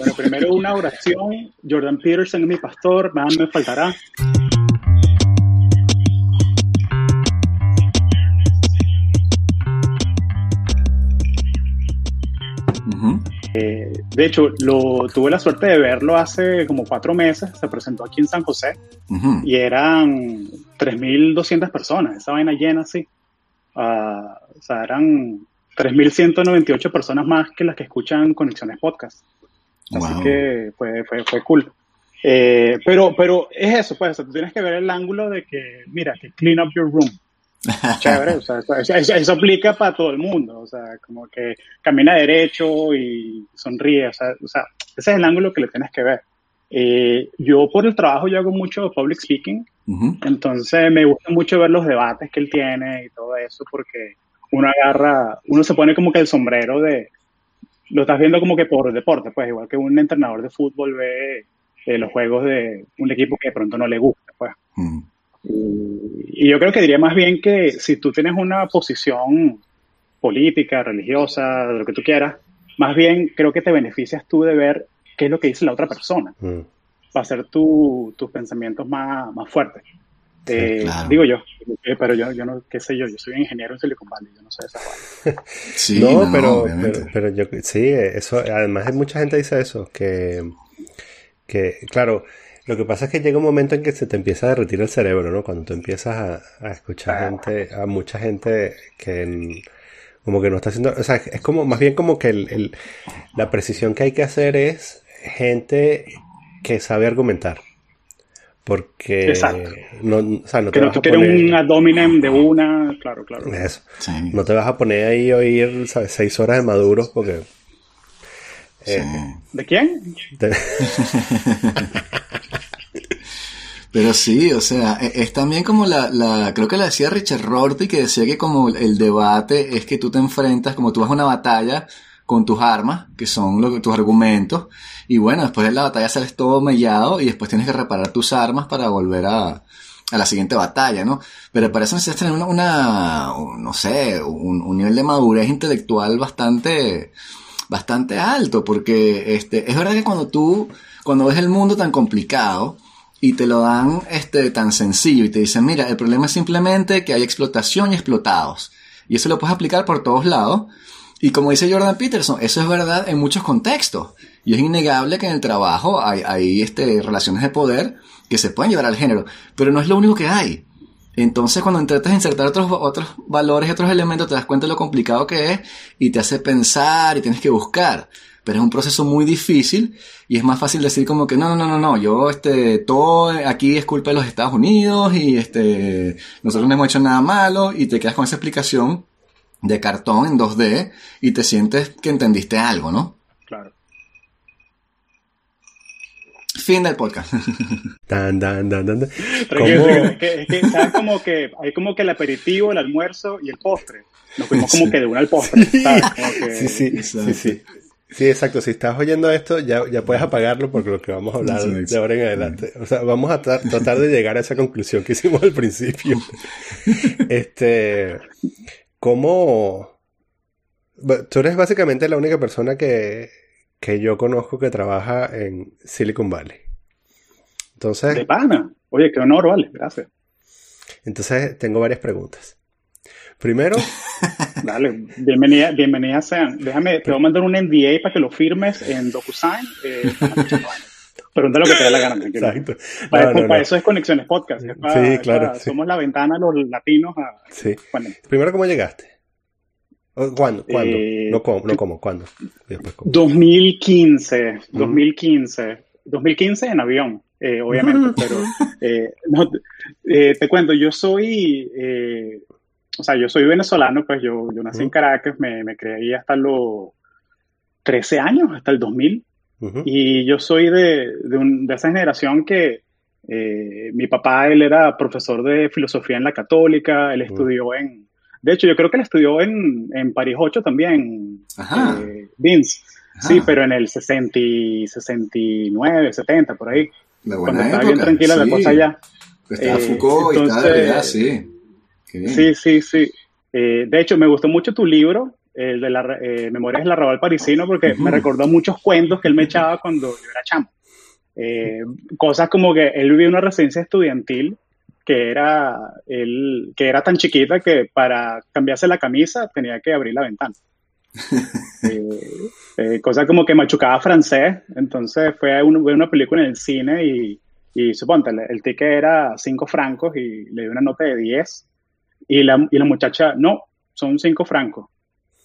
Bueno, primero una oración. Jordan Peterson es mi pastor, nada me faltará. Eh, de hecho, lo, tuve la suerte de verlo hace como cuatro meses. Se presentó aquí en San José y eran 3.200 personas. Esa vaina llena así. Ah, o sea, eran 3.198 personas más que las que escuchan Conexiones Podcast. Así que fue, fue, fue cool. Eh, pero, pero es eso, pues, tú tienes que ver el ángulo de que, mira, que clean up your room. Chévere, o sea, eso, aplica para todo el mundo, o sea, como que camina derecho y sonríe, o sea, o sea ese es el ángulo que le tienes que ver. Eh, yo por el trabajo yo hago mucho public speaking, entonces me gusta mucho ver los debates que él tiene y todo eso, porque uno agarra, uno se pone como que el sombrero de, lo estás viendo como que por deporte, pues igual que un entrenador de fútbol ve eh, los juegos de un equipo que de pronto no le gusta, pues. Y, yo creo que diría más bien que si tú tienes una posición política, religiosa, de lo que tú quieras, más bien creo que te beneficias tú de ver qué es lo que dice la otra persona, para hacer tus pensamientos más, más fuertes. Eh, digo yo, eh, pero yo, yo no, qué sé yo, yo soy ingeniero en Silicon Valley, yo no sé esa sí, no, pero, pero, yo, sí, eso, además mucha gente dice eso, que, que, claro, lo que pasa es que llega un momento en que se te empieza a derretir el cerebro, ¿no? Cuando tú empiezas a, escuchar gente, a mucha gente que como que no está haciendo, o sea, es como, más bien como que el, la precisión que hay que hacer es gente que sabe argumentar. Porque no, o sea, no te vas a poner... un abdomen de una, claro, claro. Eso. No te vas a poner ahí a oír, ¿sabes? Seis horas de maduros porque... Eh, ¿De quién? Pero sí, o sea, e, es también como la, la, creo que la decía Richard Rorty, que decía que como el debate es que tú te enfrentas, como tú vas a una batalla con tus armas, que son lo, tus argumentos, y bueno, después de la batalla sales todo mellado y después tienes que reparar tus armas para volver a, a la siguiente batalla, ¿no? Pero para eso necesitas tener una, una no sé, un, un, nivel de madurez intelectual bastante, bastante alto, porque este, es verdad que cuando tú, cuando ves el mundo tan complicado, y te lo dan este, tan sencillo y te dicen, mira, el problema es simplemente que hay explotación y explotados. Y eso lo puedes aplicar por todos lados. Y como dice Jordan Peterson, eso es verdad en muchos contextos. Y es innegable que en el trabajo hay, hay este, relaciones de poder que se pueden llevar al género, pero no es lo único que hay. Entonces, cuando intentas insertar otros, otros valores otros elementos, te das cuenta de lo complicado que es y te hace pensar y tienes que buscar pero es un proceso muy difícil y es más fácil decir como que no, no, no, no, no, yo, este, todo aquí es culpa de los Estados Unidos y este, nosotros no hemos hecho nada malo y te quedas con esa explicación de cartón en 2D y te sientes que entendiste algo, ¿no? Claro. Fin del podcast. Dan, dan, dan, dan. Es que, es que ¿sabes? Como que hay como que el aperitivo, el almuerzo y el postre. Nos fuimos como que de una al postre. ¿sabes? sí, sí, sí, sí. Sí, exacto. Si estás oyendo esto, ya, ya puedes apagarlo porque lo que vamos a hablar de ahora en adelante. O sea, vamos a tratar de llegar a esa conclusión que hicimos al principio. este, ¿cómo? Tú eres básicamente la única persona que, que yo conozco que trabaja en Silicon Valley. Entonces. De pana. Oye, qué honor, vale. Gracias. Entonces, tengo varias preguntas. Primero. Dale, bienvenida, bienvenida sean. Déjame, te voy a mandar un NDA para que lo firmes en DocuSign. Eh, Pregunta lo que te dé la gana. Exacto. Para, eso es Conexiones Podcast. sí, claro. Somos la ventana los latinos a. Sí. Primero, ¿cómo llegaste? ¿Cuándo? ¿Cuándo? Eh, no, cómo, no cómo, ¿cuándo? 2015. 2015. 2015 en avión, eh, obviamente, pero eh, no, eh, te cuento, yo soy o sea, yo soy venezolano, pues yo, yo nací en Caracas, me, me creí hasta los 13 años, hasta el 2000. Y yo soy de, de, un, de, esa generación que mi papá, él era profesor de filosofía en la católica, él estudió en, de hecho, yo creo que él estudió en, en París 8 también, eh, Vince. Sí, pero en el 60, 69, 70, por ahí. cuando estaba bien tranquila la cosa allá. Estaba eh, Foucault y estaba sí. Sí, sí, sí. Eh, de hecho, me gustó mucho tu libro el de la eh, Memorias del Arrabal Parisino, porque me recordó muchos cuentos que él me echaba cuando yo era chamo. Eh, cosas como que él vivía una residencia estudiantil que era, él, que era tan chiquita que para cambiarse la camisa tenía que abrir la ventana. eh, cosa como que machucaba francés, entonces fue a ver una película en el cine y, y suponte, el, ticket era 5 francos y le di una nota de 10 y la, y la muchacha, no, son 5 francos.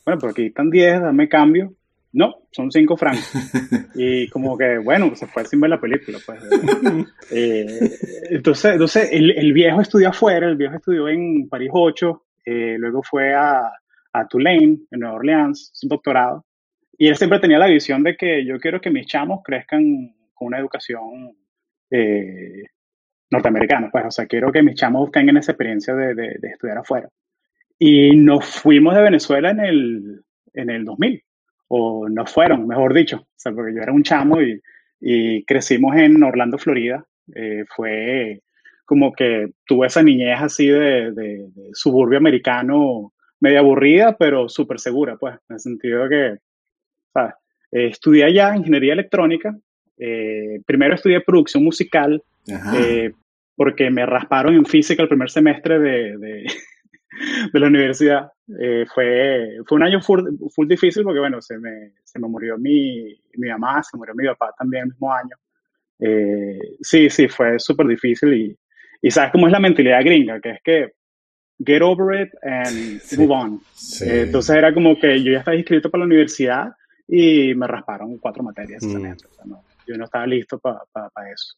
Bueno, pero aquí están 10, dame cambio. No, son 5 francos. Y como que, bueno, se fue sin ver la película. Pues. Eh, entonces, entonces el, el, viejo estudió afuera, el viejo estudió en París 8, eh, luego fue a, a Tulane, en Nueva Orleans, su doctorado. Y él siempre tenía la visión de que yo quiero que mis chamos crezcan con una educación eh, norteamericana, pues, o sea, quiero que mis chamos tengan esa experiencia de, de, de, estudiar afuera. Y nos fuimos de Venezuela en el, en el 2000, o nos fueron, mejor dicho, o sea, porque yo era un chamo y, y crecimos en Orlando, Florida. Eh, fue como que tuve esa niñez así de, de, de suburbio americano media aburrida, pero súper segura, pues, en el sentido de que, ¿sabes? Eh, estudié allá ingeniería electrónica. Eh, primero estudié producción musical, porque me rasparon en física el primer semestre de, de la universidad. Eh, fue, fue un año full, full, difícil porque, bueno, se me, se me murió mi, mi mamá, se murió mi papá también el mismo año. Eh, sí, sí, fue súper difícil y, y sabes cómo es la mentalidad gringa, que es que get over it and sí, move on. Sí. Eh, entonces era como que yo ya estaba inscrito para la universidad y me rasparon cuatro materias. Mm. O sea, no, yo no estaba listo para pa, pa eso.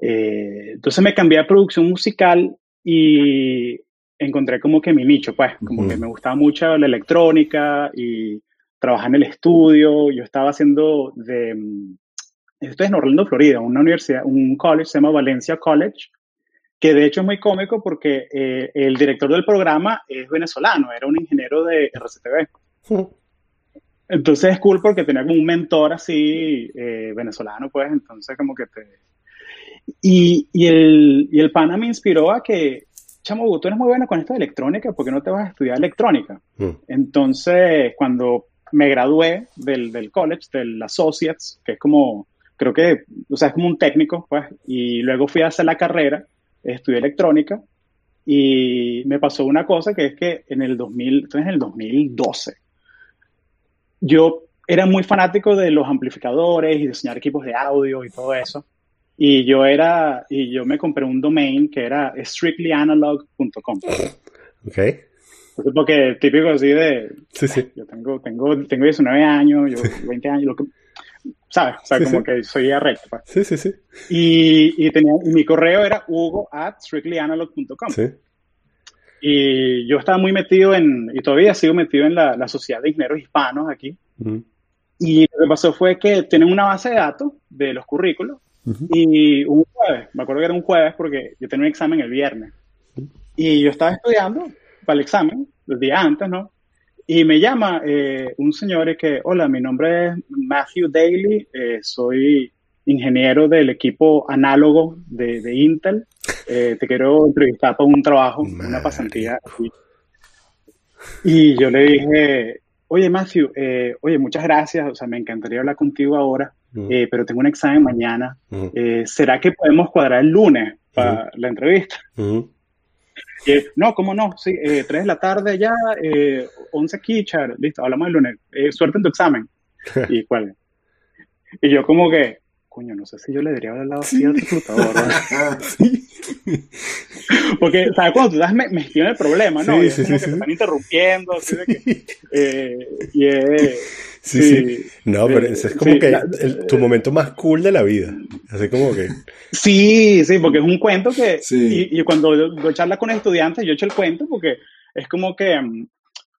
Eh, entonces me cambié a producción musical y encontré como que mi nicho, pues, como mm. que me gustaba mucho la electrónica y trabajar en el estudio. Yo estaba haciendo de... Esto es en Orlando, Florida, una universidad, un college, se llama Valencia College, que de hecho es muy cómico porque eh, el director del programa es venezolano, era un ingeniero de RCTV. Entonces es cool porque tenía como un mentor así eh, venezolano, pues, entonces como que te... Y, y, el, y el pana me inspiró a que, chamo, tú eres muy bueno con esto de electrónica, ¿por qué no te vas a estudiar electrónica? Mm. Entonces, cuando me gradué del, del college, del Associates, que es como, creo que, o sea, es como un técnico, pues, y luego fui a hacer la carrera, estudié electrónica y me pasó una cosa que es que en el 2000, entonces en el 2012, yo era muy fanático de los amplificadores y diseñar equipos de audio y todo eso. Y yo era, y yo me compré un domain que era strictlyanalog.com. Ok. Porque típico así de, sí, sí. yo tengo, tengo, tengo 19 años, yo 20 años, lo que, ¿sabes? O sea, sí, como sí. que soy recto. Pues. Sí, sí, sí. Y, y, tenía, y mi correo era hugo at strictlyanalog.com. Sí. Y yo estaba muy metido en, y todavía sigo metido en la, la Sociedad de Ingenieros Hispanos aquí. Uh -huh. Y lo que pasó fue que tienen una base de datos de los currículos. Uh -huh. Y un jueves, me acuerdo que era un jueves porque yo tenía un examen el viernes. Y yo estaba estudiando para el examen, el día antes, ¿no? Y me llama eh, un señor que, hola, mi nombre es Matthew Daly, eh, soy ingeniero del equipo análogo de, de Intel. Eh, te quiero entrevistar para un trabajo, Madre. una pasantía. Aquí. Y yo le dije, oye Matthew, eh, oye, muchas gracias, o sea, me encantaría hablar contigo ahora, eh, pero tengo un examen mañana. Mm. ¿Será que podemos cuadrar el lunes para la entrevista? Y, no, ¿cómo no? Sí, eh, 3 de la tarde ya, eh, 11 aquí, char, listo, hablamos el lunes. Eh, suerte en tu examen. y cuál. Y yo como que, coño, no sé si yo le debería haber hablado así al reclutador. Porque, ¿sabes? Cuando tú estás metido en el problema, ¿no? Sí, y sí, como sí, que sí. te están interrumpiendo, así de que, eh, y es, Sí, sí. No, pero ese es como sí, que la, el, tu momento más cool de la vida. Así como que. Sí, sí, porque es un cuento que. Sí. Y, y, cuando yo charla con estudiantes, yo echo el cuento porque es como que. Um,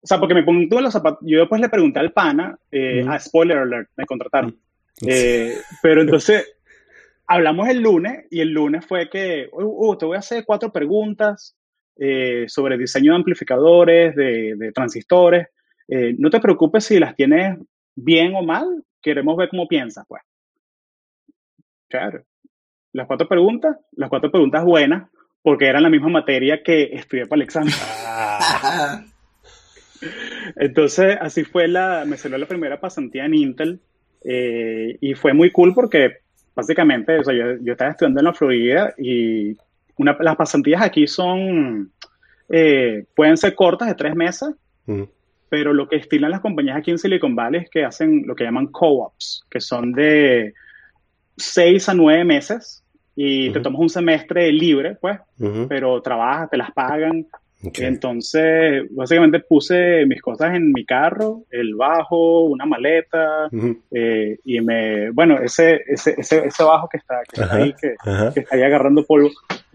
o sea, porque me pongo los zapatos. Yo después le pregunté al pana, eh, mm. a spoiler alert, me contrataron. Mm. Eh, pero entonces, hablamos el lunes y el lunes fue que, uh, uh, te voy a hacer cuatro preguntas eh, sobre diseño de amplificadores, de, de transistores. Eh, no te preocupes si las tienes bien o mal, queremos ver cómo piensas, pues. Claro. Las cuatro preguntas, las cuatro preguntas buenas, porque eran la misma materia que estudié para el examen. Entonces, así fue la, me salió la primera pasantía en Intel eh, y fue muy cool porque básicamente, o sea, yo, estaba estudiando en la Florida y una, las pasantías aquí son, eh, pueden ser cortas de tres meses, pero lo que estilan las compañías aquí en Silicon Valley es que hacen lo que llaman co-ops, que son de seis a nueve meses y te tomas un semestre libre, pues, pero trabajas, te las pagan. Entonces, básicamente puse mis cosas en mi carro, el bajo, una maleta, eh, y me, bueno, ese, ese, ese, bajo que está, que está ahí, que, está ahí agarrando polvo,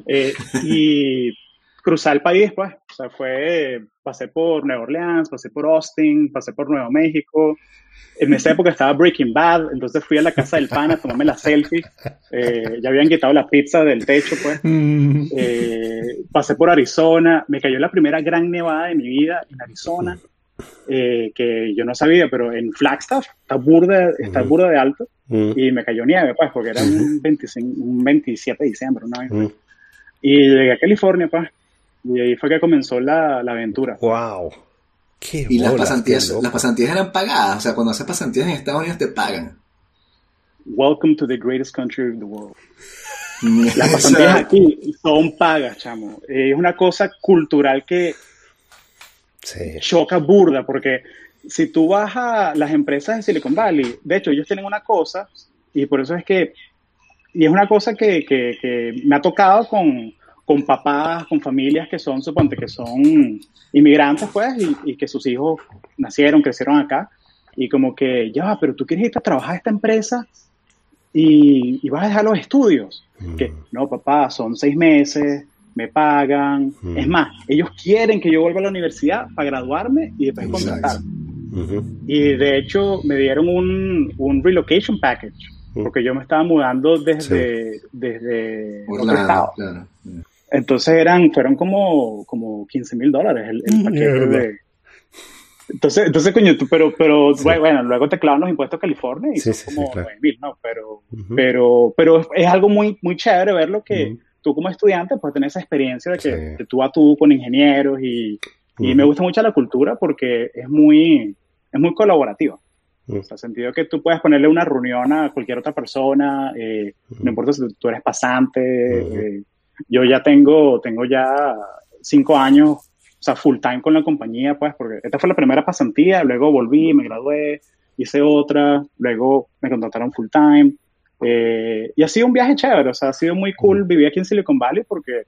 eh, y cruzar el país, pues, o sea, fue, pasé por Nueva Orleans, pasé por Austin, pasé por Nuevo México, en esa época estaba Breaking Bad, entonces fui a la casa del pana a tomarme la selfie. Eh, ya habían quitado la pizza del techo, pues. Mm. Eh, pasé por Arizona, me cayó la primera gran nevada de mi vida en Arizona, eh, que yo no sabía, pero en Flagstaff está burda, está burda de alto y me cayó nieve, pues, porque era un, 25, un 27 de diciembre, una vez. Y llegué a California, pues, y ahí fue que comenzó la, la aventura. ¡Wow! y las pasantías, las pasantías eran pagadas, o sea, cuando haces pasantías en Estados Unidos te pagan. Welcome to the greatest country of the world. Las pasantías aquí son pagas, chamo. Es una cosa cultural que choca burda, porque si tú vas a las empresas de Silicon Valley, de hecho, ellos tienen una cosa, y por eso es que, y es una cosa que, que me ha tocado con, con papás, con familias que son, suponte, que son inmigrantes, pues, y, que sus hijos nacieron, crecieron acá, y como que, ya, pero tú quieres irte a trabajar a esta empresa y, vas a dejar los estudios. Mm. Que, no, papá, son seis meses, me pagan. Mm. Es más, ellos quieren que yo vuelva a la universidad para graduarme y después contratar. Y de hecho, me dieron un, un relocation package, mm. porque yo me estaba mudando desde, desde otro estado. Entonces eran, fueron como, como 15 mil dólares el, mm, paquete de... Entonces, entonces, coño, tú, pero, pero bueno, luego te clavan los impuestos a California y son como 9 mil, ¿no? Pero, pero, pero es algo muy, muy chévere verlo que tú como estudiante puedes tener esa experiencia de que tú a tú con ingenieros y, y me gusta mucho la cultura porque es muy, es muy colaborativa. O sea, sentido que tú puedes ponerle una reunión a cualquier otra persona, eh, no importa si tú eres pasante, eh, yo ya tengo, tengo ya cinco años, o sea, full time con la compañía, pues, porque esta fue la primera pasantía, luego volví, me gradué, hice otra, luego me contrataron full time. Eh, y ha sido un viaje chévere, o sea, ha sido muy cool vivir aquí en Silicon Valley porque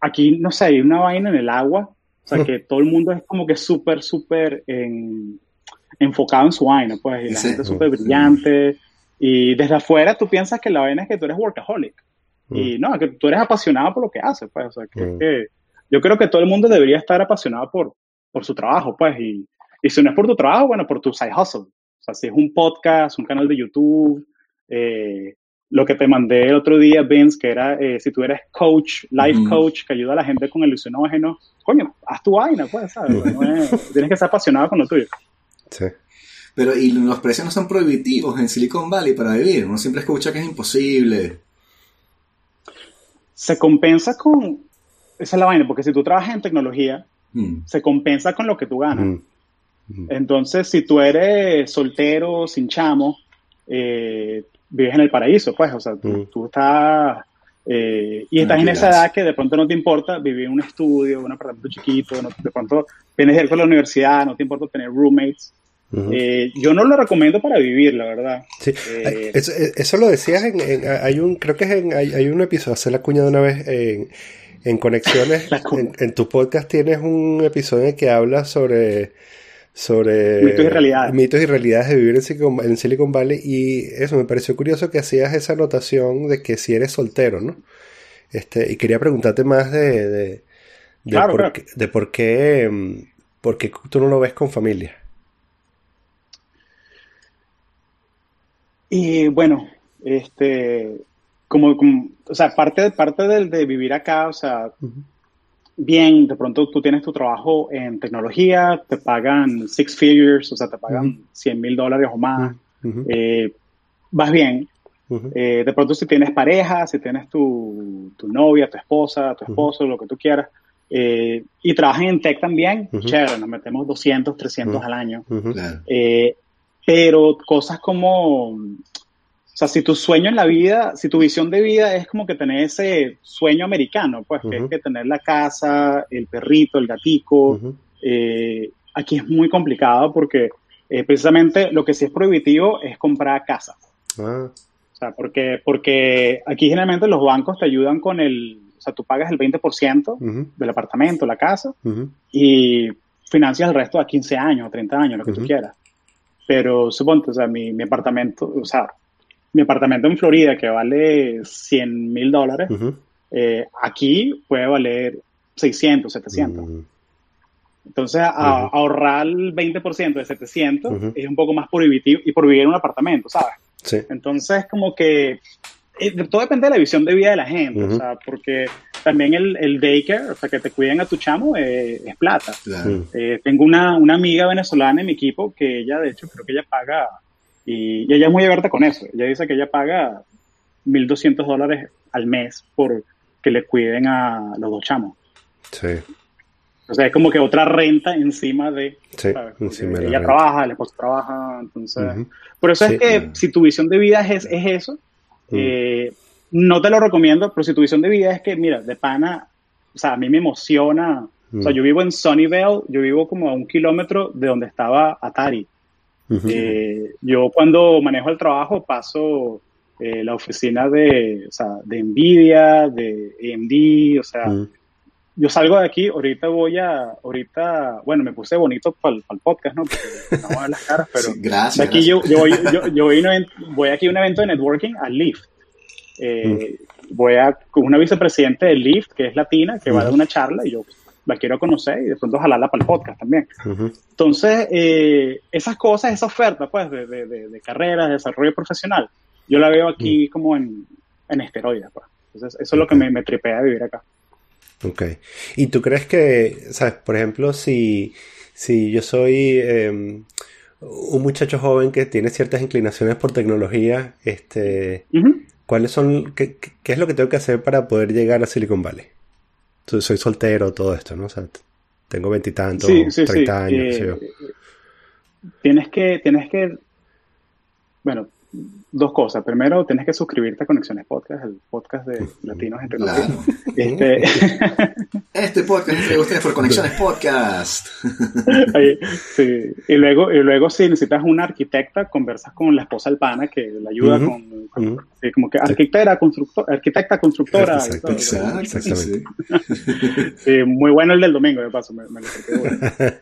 aquí, no sé, hay una vaina en el agua, o sea, que todo el mundo es como que súper, súper enfocado en su vaina, pues, y la gente es súper brillante. Y desde afuera tú piensas que la vaina es que tú eres workaholic. Y mm. no, que tú eres apasionado por lo que haces, pues. O sea, mm. que, yo creo que todo el mundo debería estar apasionado por, por su trabajo, pues. Y, y si no es por tu trabajo, bueno, por tu side hustle. O sea, si es un podcast, un canal de YouTube, eh, lo que te mandé el otro día, Vince, que era eh, si tú eres coach, life coach, que ayuda a la gente con ilusionógeno, coño, haz tu vaina, pues, ¿sabes? tienes que ser apasionado con lo tuyo. Sí. Pero, ¿y los precios no son prohibitivos en Silicon Valley para vivir? Uno siempre escucha que es imposible se compensa con, esa es la vaina, porque si tú trabajas en tecnología, mm. se compensa con lo que tú ganas. Mm. Mm. Entonces, si tú eres soltero, sin chamo, eh, vives en el paraíso, pues, o sea, tú, estás... Eh, y estás en esa edad que de pronto no te importa vivir en un estudio, un apartamento chiquito, de pronto vienes de la universidad, no te importa tener roommates. Eh, yo no lo recomiendo para vivir, la verdad. Sí. Eh, eh, eso, lo decías en, hay un, creo que es en, hay, un episodio, hacer la cuña de una vez en, en Conexiones, en, tu podcast tienes un episodio en que hablas sobre sobre mitos y realidades, mitos y realidades de vivir en Silicon, Valley y eso me pareció curioso que hacías esa anotación de que si eres soltero, ¿no? Este, y quería preguntarte más de, de, por, Qué, de por qué, mm, por qué tú no lo ves con familia. Y bueno, este, como, o sea, parte, parte del de vivir acá, o sea, bien, de pronto tú tienes tu trabajo en tecnología, te pagan six figures, o sea, te pagan 100 mil dólares o más, eh, vas bien. Eh, de pronto si tienes pareja, si tienes tu, tu novia, tu esposa, tu esposo, lo que tú quieras, eh, y trabajan en tech también, chévere, nos metemos 200, 300 al año. Eh, pero cosas como, o sea, si tu sueño en la vida, si tu visión de vida es como que tener ese sueño americano, pues que es que tener la casa, el perrito, el gatico, eh, aquí es muy complicado porque precisamente lo que sí es prohibitivo es comprar casa. Ah. O sea, porque, porque aquí generalmente los bancos te ayudan con el, o sea, tú pagas el 20% del apartamento, la casa, y financias el resto a 15 años, 30 años, lo que tú quieras. Pero suponte, o sea, mi, mi, apartamento, o sea, mi apartamento en Florida que vale 100 mil dólares, eh, aquí puede valer 600, 700. Entonces, ahorrar el 20% de 700 es un poco más prohibitivo y por vivir en un apartamento, ¿sabes? Entonces, como que eh, todo depende de la visión de vida de la gente, o sea, porque también el, el, daycare, o sea, que te cuiden a tu chamo, eh, es plata. Eh, tengo una, una, amiga venezolana en mi equipo que ella, de hecho, creo que ella paga, y, ella es muy abierta con eso, ella dice que ella paga 1.200 dólares al mes por que le cuiden a los dos chamos. Sí. O sea, es como que otra renta encima de... Sí, encima ella trabaja, el esposo trabaja, entonces... Por eso es que si tu visión de vida es, es eso, eh, no te lo recomiendo, pero si tu visión de vida es que, mira, de pana, o sea, a mí me emociona. O sea, yo vivo en Sunnyvale, yo vivo como a un kilómetro de donde estaba Atari. Eh, yo cuando manejo el trabajo paso eh, la oficina de, o sea, de Nvidia, de AMD, o sea, yo salgo de aquí, ahorita voy a, ahorita, bueno, me puse bonito para el, podcast, ¿no? Porque no voy a las caras, pero gracias, aquí Yo, yo, voy, yo, yo voy, voy, aquí a un evento de networking a Lyft. Eh, mm. Voy a con una vicepresidente de Lyft, que es latina, que va a dar una charla y yo la quiero conocer y de pronto jalarla para el podcast también. Entonces, eh, esas cosas, esa oferta, pues, de, de, de, carrera, de desarrollo profesional, yo la veo aquí mm. como en, en esteroides, pues. Entonces, eso es lo que me, me tripea de vivir acá. Ok. ¿Y tú crees que, sabes, por ejemplo, si, si yo soy em, un muchacho joven que tiene ciertas inclinaciones por tecnología, este, ¿cuáles son, qué, es lo que tengo que hacer para poder llegar a Silicon Valley? Soy soltero, todo esto, ¿no? O sea, tengo veintitantos, treinta años. Eh, tienes que, tienes que, bueno, dos cosas. Primero, tienes que suscribirte a Conexiones Podcast, el podcast de Latinos entre claro. Este... este podcast es de ustedes por Conexiones Podcast. sí. Y luego, y luego, si necesitas una arquitecta, conversas con la esposa del pana que le ayuda con, como que arquitecta, constructor, arquitecta, constructora. Exactamente. Sí. muy bueno el del domingo, de paso, me, me lo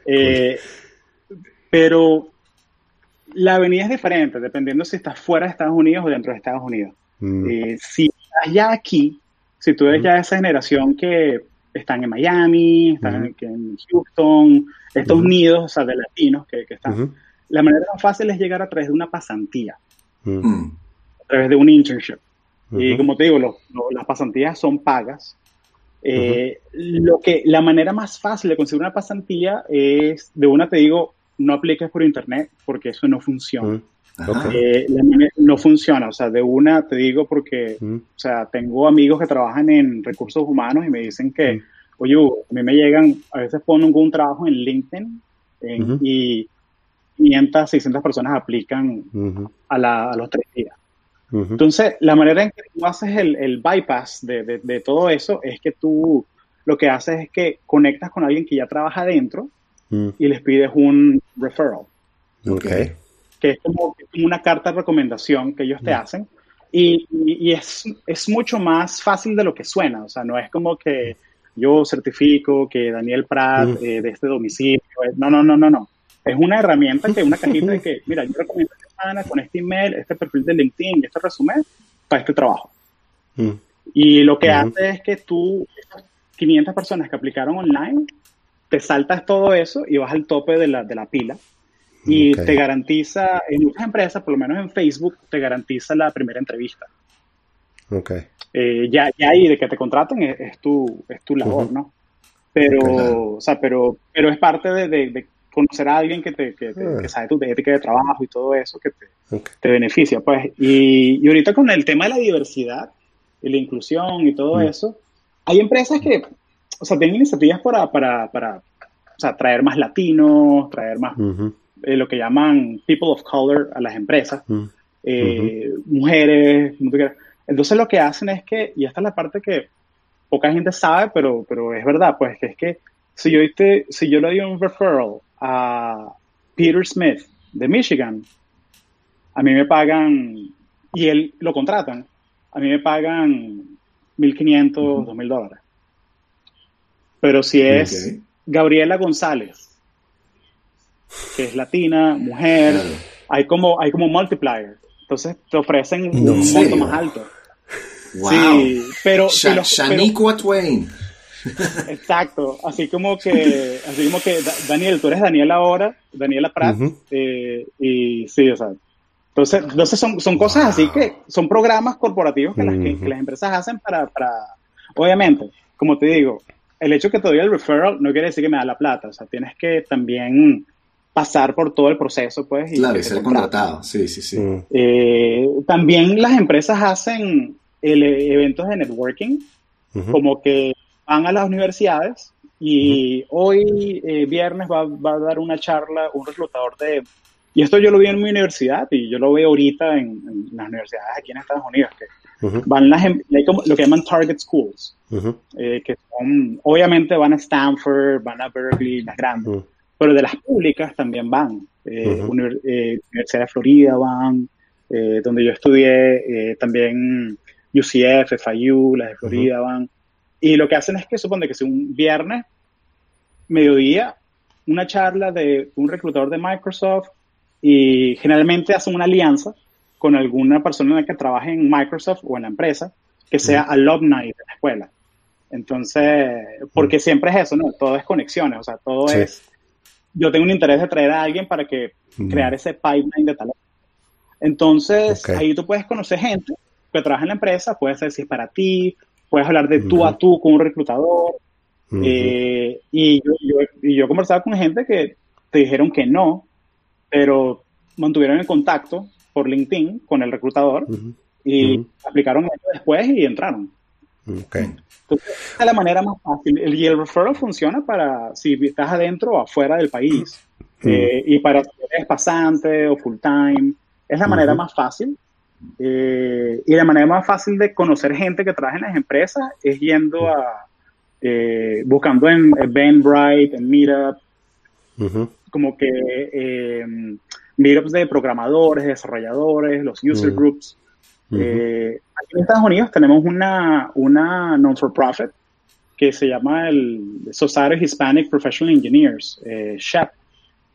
eh, pero la avenida es diferente, dependiendo si estás fuera de Estados Unidos o dentro de Estados Unidos. Mm. Eh, si estás ya aquí, si tú eres mm. ya esa generación que están en Miami, están mm. en, Houston, estos nidos o sea, de latinos que, están, la manera más fácil es llegar a través de una pasantía, a través de un internship. Y como te digo, las pasantías son pagas. Eh, lo que, la manera más fácil de conseguir una pasantía es, de una te digo, no apliques por internet porque eso no funciona. Mm, eh, no funciona, o sea, de una te digo porque, mm. o sea, tengo amigos que trabajan en recursos humanos y me dicen que, mm. oye, a mí me llegan, a veces pongo un trabajo en LinkedIn y 500, 600 personas aplican a, los tres días. Entonces, la manera en que tú haces el, bypass de, de, todo eso es que tú lo que haces es que conectas con alguien que ya trabaja dentro Mm. y les pides un referral. Okay. Que es como, una carta de recomendación que ellos te mm. hacen. Y, y, es, es, mucho más fácil de lo que suena. O sea, no es como que yo certifico que Daniel Pratt mm. eh, de este domicilio. Eh, no, no, no, no, no. Es una herramienta que una cajita de que, mira, yo recomiendo esta semana con este email, este perfil de LinkedIn, este resumen para este trabajo. Y lo que hace es que tú, estas 500 personas que aplicaron online, te saltas todo eso y vas al tope de la, de la pila. Y te garantiza, en muchas empresas, por lo menos en Facebook, te garantiza la primera entrevista. Ok. Eh, ya, ya ahí de que te contraten es, tu, es tu labor, ¿no? Pero, o sea, pero, pero es parte de, de, conocer a alguien que, te, que, ah. sabe tu ética de trabajo y todo eso que te, te beneficia, pues. Y, y, ahorita con el tema de la diversidad y la inclusión y todo mm. eso, hay empresas que, o sea, tienen iniciativas para, para, para o sea, traer más latinos, traer más eh, lo que llaman people of color a las empresas, eh, mujeres, entonces lo que hacen es que, y esta es la parte que poca gente sabe, pero, pero es verdad, pues que es que si yo, si yo le doy un referral a Peter Smith de Michigan, a mí me pagan, y él lo contratan, a mí me pagan 1.500, 2.000 dólares. Pero si es Gabriela González, que es latina, mujer, hay como hay como multiplier. Entonces te ofrecen un monto más alto. Wow. Sí, pero, Shaniqua Twain. Exacto, así como que así como que Daniel, tú eres Daniel ahora, Daniela Pratt, eh, y sí, o sea, entonces, entonces son, son cosas así que son programas corporativos que, las, que, las empresas hacen para, para, obviamente, como te digo, el hecho que te doy el referral no quiere decir que me da la plata, o sea, tienes que también pasar por todo el proceso, pues. Y claro, y ser contratado, sí, sí, sí. Mm. Eh, también las empresas hacen eventos de networking, como que van a las universidades y hoy eh, viernes va, va, a dar una charla un reclutador de... Y esto yo lo vi en mi universidad y yo lo veo ahorita en, las universidades aquí en Estados Unidos, que van las, em, hay como, lo que llaman target schools, eh, que son, obviamente van a Stanford, van a Berkeley, las grandes pero de las públicas también van. Eh, eh, Universidad de Florida van, eh, donde yo estudié, también UCF, FIU, las de Florida van. Y lo que hacen es que supone que si un viernes, mediodía, una charla de un reclutador de Microsoft y generalmente hacen una alianza con alguna persona que trabaje en Microsoft o en la empresa que sea alumni de la escuela. Entonces, porque siempre es eso, ¿no? Todo es conexiones, o sea, todo es yo tengo un interés de traer a alguien para que crear ese pipeline de talento. Entonces, ahí tú puedes conocer gente que trabaja en la empresa, puede ser si es para ti, puedes hablar de tú a tú con un reclutador. Eh, y, yo, yo, y yo conversaba con gente que te dijeron que no, pero mantuvieron el contacto por LinkedIn con el reclutador y aplicaron eso después y entraron. Okay. Entonces, es la manera más fácil. Y el referral funciona para si estás adentro o afuera del país. Eh, y para si eres pasante o full time. Es la manera más fácil. Eh, y la manera más fácil de conocer gente que trabaja en las empresas es yendo a. Eh, buscando en Eventbrite, en Meetup. Como que. Meetups de programadores, desarrolladores, los user groups. Eh, aquí en Estados Unidos tenemos una, una non-for-profit que se llama el Society Hispanic Professional Engineers, eh, SHEP,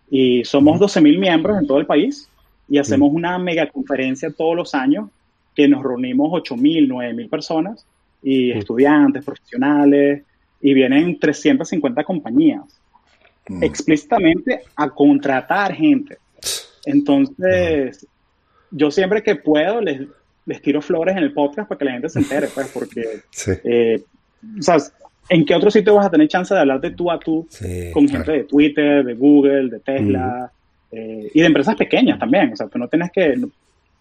y somos 12.000 miembros en todo el país y hacemos una mega conferencia todos los años que nos reunimos 8.000, 9.000 personas y estudiantes, profesionales, y vienen 350 compañías explícitamente a contratar gente. Entonces, yo siempre que puedo les, les tiro flores en el podcast para que la gente se entere, pues, porque, eh, o sea, ¿en qué otro sitio vas a tener chance de hablar de tú a tú con gente de Twitter, de Google, de Tesla eh, y de empresas pequeñas también? O sea, tú no tienes que,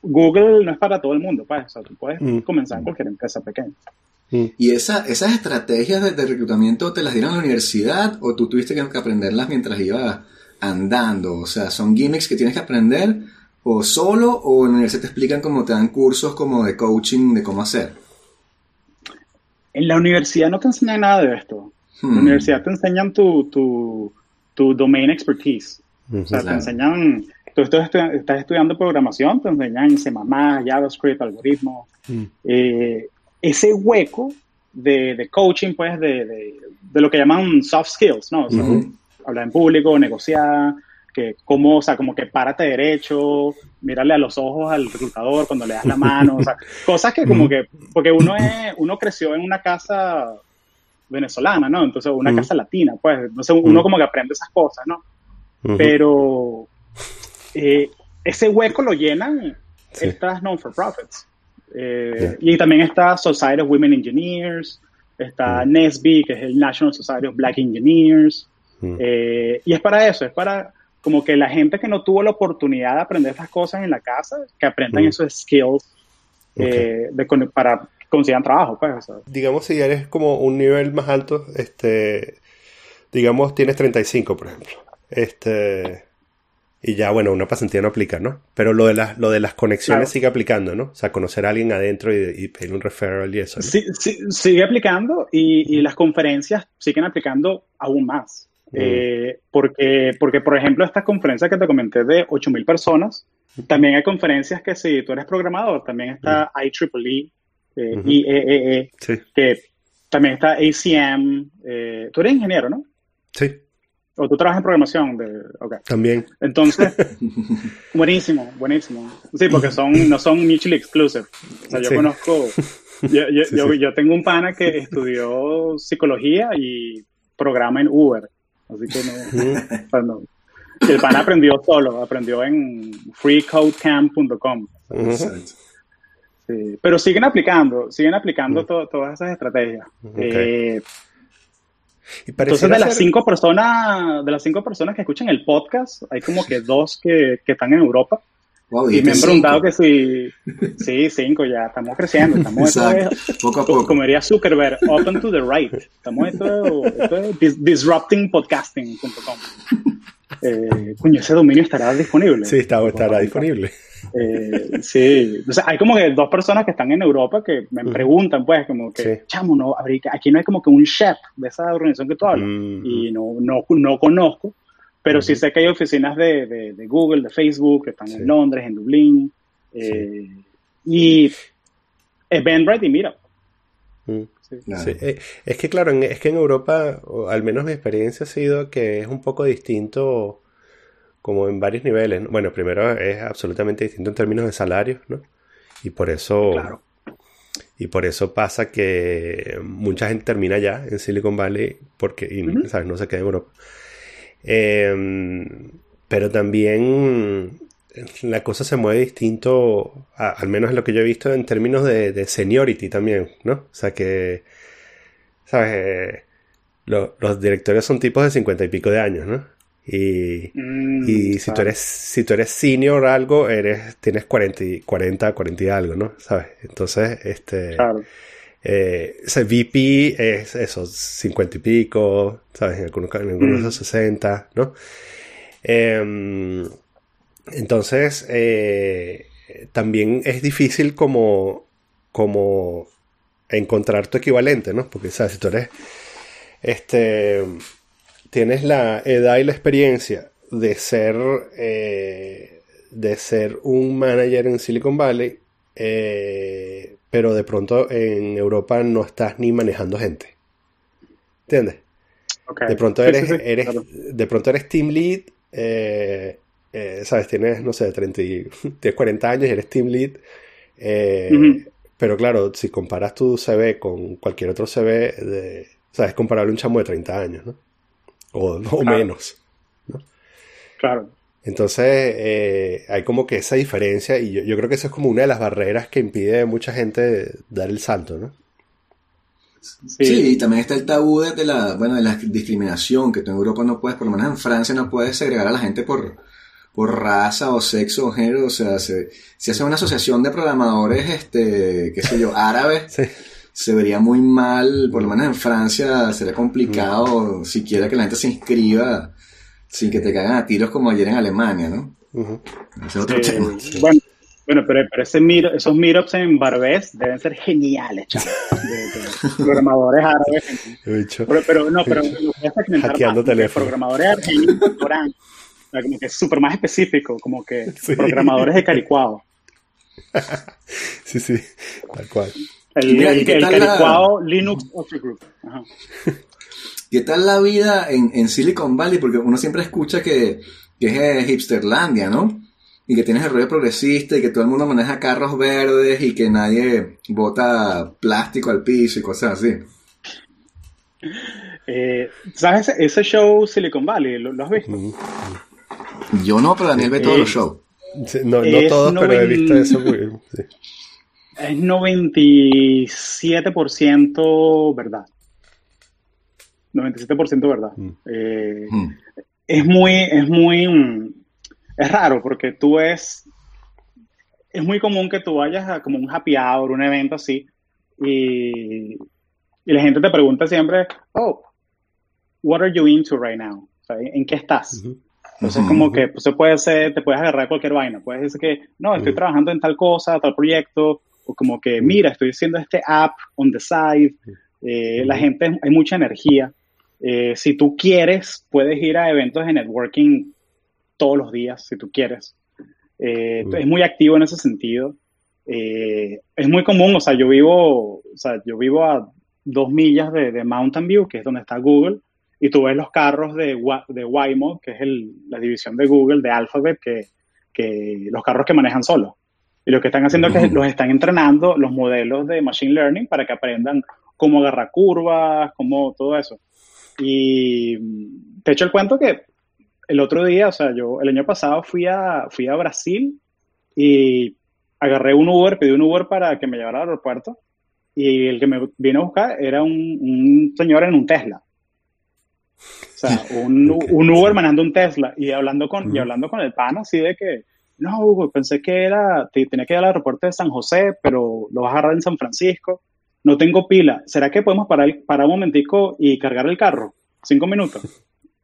Google no es para todo el mundo, pues, o sea, tú puedes comenzar en cualquier empresa pequeña. ¿Y esa, esas estrategias de, de, reclutamiento te las dieron en la universidad o tú tuviste que aprenderlas mientras ibas andando? O sea, ¿son gimmicks que tienes que aprender o solo o en la universidad te explican cómo te dan cursos como de coaching de cómo hacer? En la universidad no te enseñan nada de esto. En la hmm. universidad te enseñan tu, tu, tu domain expertise. o sea, te enseñan, tú estás, estudiando programación, te enseñan C++, JavaScript, algoritmos. Hmm. Eh, ese hueco de, de coaching, pues, de, de, lo que llaman soft skills, ¿no? Hablar en público, negociar, que como, o sea, como que párate derecho, mírale a los ojos al reclutador cuando le das la mano, o sea, cosas que como que, porque uno es, uno creció en una casa venezolana, ¿no? Entonces, una casa latina, pues, entonces uno como que aprende esas cosas, ¿no? Pero eh, ese hueco lo llenan estas non-for-profits. Eh, y también está Society of Women Engineers, está NESB, que es el National Society of Black Engineers, eh, y es para eso, es para como que la gente que no tuvo la oportunidad de aprender esas cosas en la casa, que aprendan esos skills eh, de, para consigan trabajo, pues. Digamos, si eres como un nivel más alto, este, digamos, tienes 35, por ejemplo. Este, y ya, bueno, una pasantía no aplica, ¿no? Pero lo de, las lo de las conexiones sigue aplicando, ¿no? O sea, conocer a alguien adentro y, pedir un referral y eso. Sí, sí, sigue aplicando y, las conferencias siguen aplicando aún más. Mm. Eh, porque, porque, por ejemplo, estas conferencias que te comenté de 8.000 personas, también hay conferencias que si tú eres programador, también está IEEE, eh, IEEE, e, que también está ACM. Eh, tú eres ingeniero, ¿no? Sí. O tú trabajas en programación. De, También. Entonces, buenísimo, buenísimo. Sí, porque son, no son mutually exclusive. O sea, yo conozco, yo, yo, yo, tengo un pana que estudió psicología y programa en Uber. Así que no, el pana aprendió solo, aprendió en freecodecamp.com. Sí, pero siguen aplicando, siguen aplicando todas esas estrategias. Eh, entonces, de las cinco personas, de las cinco personas que escuchan el podcast, hay como que dos que, que están en Europa. Y me han preguntado que si, sí, cinco ya, estamos creciendo, estamos poco a poco. Como diría Zuckerberg, open to the right. Estamos esto, esto es disruptingpodcasting.com. Eh, coño, ese dominio estará disponible. Sí, está, estará disponible. Eh, sí, o sea, hay como que dos personas que están en Europa que me preguntan, pues, como que, chamo, no, aquí no hay como que un chef de esa organización que tú hablas, y no, no, no conozco, pero sí sé que hay oficinas de, de, Google, de Facebook, que están en Londres, en Dublín, eh, y Eventbrite y mira. Eh, es que claro, es que en Europa, al menos mi experiencia ha sido que es un poco distinto como en varios niveles. Bueno, primero es absolutamente distinto en términos de salarios, ¿no? Y por eso... Y por eso pasa que mucha gente termina ya en Silicon Valley porque ¿sabes? no se queda en Europa. Em, pero también la cosa se mueve distinto, al menos en lo que yo he visto, en términos de, seniority también, ¿no? O sea que, ¿sabes? Eh, los directores son tipos de cincuenta y pico de años, ¿no? Y, mm, y si, tú eres, si tú eres senior o algo, eres, tienes 40, 40, 40 y algo, ¿no? ¿Sabes? Entonces, este... Claro. Eh, ese VP es eso, 50 y pico, ¿sabes? En algunos, en algunos 60, mm. ¿no? Em, entonces, eh, también es difícil como, como encontrar tu equivalente, ¿no? Porque, ¿sabes? Si tú eres, este, tienes la edad y la experiencia de ser, eh, de ser un manager en Silicon Valley, eh, pero de pronto en Europa no estás ni manejando gente. ¿Entiendes? De pronto eres, eres de pronto eres team lead, eh, sabes, tienes, no sé, 30, tienes 40 años y eres team lead. Pero claro, si comparas tu CV con cualquier otro CV, de, sabes, comparable a un chamo de 30 años, ¿no? o, menos. Claro. Entonces, eh, hay como que esa diferencia y yo, creo que esa es como una de las barreras que impide a mucha gente dar el salto, ¿no? Sí. y también está el tabú de la, bueno, de la discriminación, que tú en Europa no puedes, por lo menos en Francia no puedes segregar a la gente por, por raza o sexo o género, o sea, se, si hace una asociación de programadores, este, qué sé yo, árabes, sí se vería muy mal, por lo menos en Francia sería complicado siquiera que la gente se inscriba sin que te caigan a tiros como ayer en Alemania, ¿no? Ese es otro tema. Bueno, bueno, pero, ese esos meetups en Barbés deben ser geniales, chavos. programadores árabes. Pero, pero, no, pero Hackeando teléfono. Programadores argentinos, como que es súper más específico, como que programadores de Caricuado. sí, sí, tal cual. El, el, Linux Group. ¿Qué tal la vida en, Silicon Valley? Porque uno siempre escucha que, que es hipsterlandia, ¿no? Y que tienes el rollo progresista y que todo el mundo maneja carros verdes y que nadie bota plástico al piso y cosas así. Eh, ¿Sabes ese show Silicon Valley? ¿Lo, has visto? Yo no, pero Daniel ve todos los shows. no, todos, pero he visto eso. Sí es 97% verdad. 97% verdad. Mm. Eh, mm. Es muy, es muy, mm, es raro porque tú es, es muy común que tú vayas a como un happy hour, un evento así, y, y la gente te pregunta siempre, oh, what are you into right now? O sea, ¿en qué estás? Entonces, como que pues, se puede ser, te puedes agarrar cualquier vaina. Puedes decir que, no, estoy trabajando en tal cosa, tal proyecto, o como que, mira, estoy haciendo este app on the side. Eh, la gente, hay mucha energía. Eh, si tú quieres, puedes ir a eventos de networking todos los días, si tú quieres. Eh, es muy activo en ese sentido. es muy común, o sea, yo vivo, o sea, yo vivo a dos millas de, de Mountain View, que es donde está Google, y tú ves los carros de, de Waymo, que es la división de Google, de Alphabet, que, que los carros que manejan solos. Y lo que están haciendo es que los están entrenando los modelos de Machine Learning para que aprendan cómo agarrar curvas, cómo todo eso. Y te echo el cuento que el otro día, o sea, yo el año pasado fui a, fui a Brasil y agarré un Uber, pedí un Uber para que me llevara al aeropuerto y el que me vino a buscar era un, un señor en un Tesla. O sea, un, un Uber manejando un Tesla y hablando con, y hablando con el pana así de que, no, Hugo, pensé que era, te, tenía que ir al aeropuerto de San José, pero lo vas a agarrar en San Francisco. No tengo pila. ¿Será que podemos parar, parar un momentico y cargar el carro? Cinco minutos.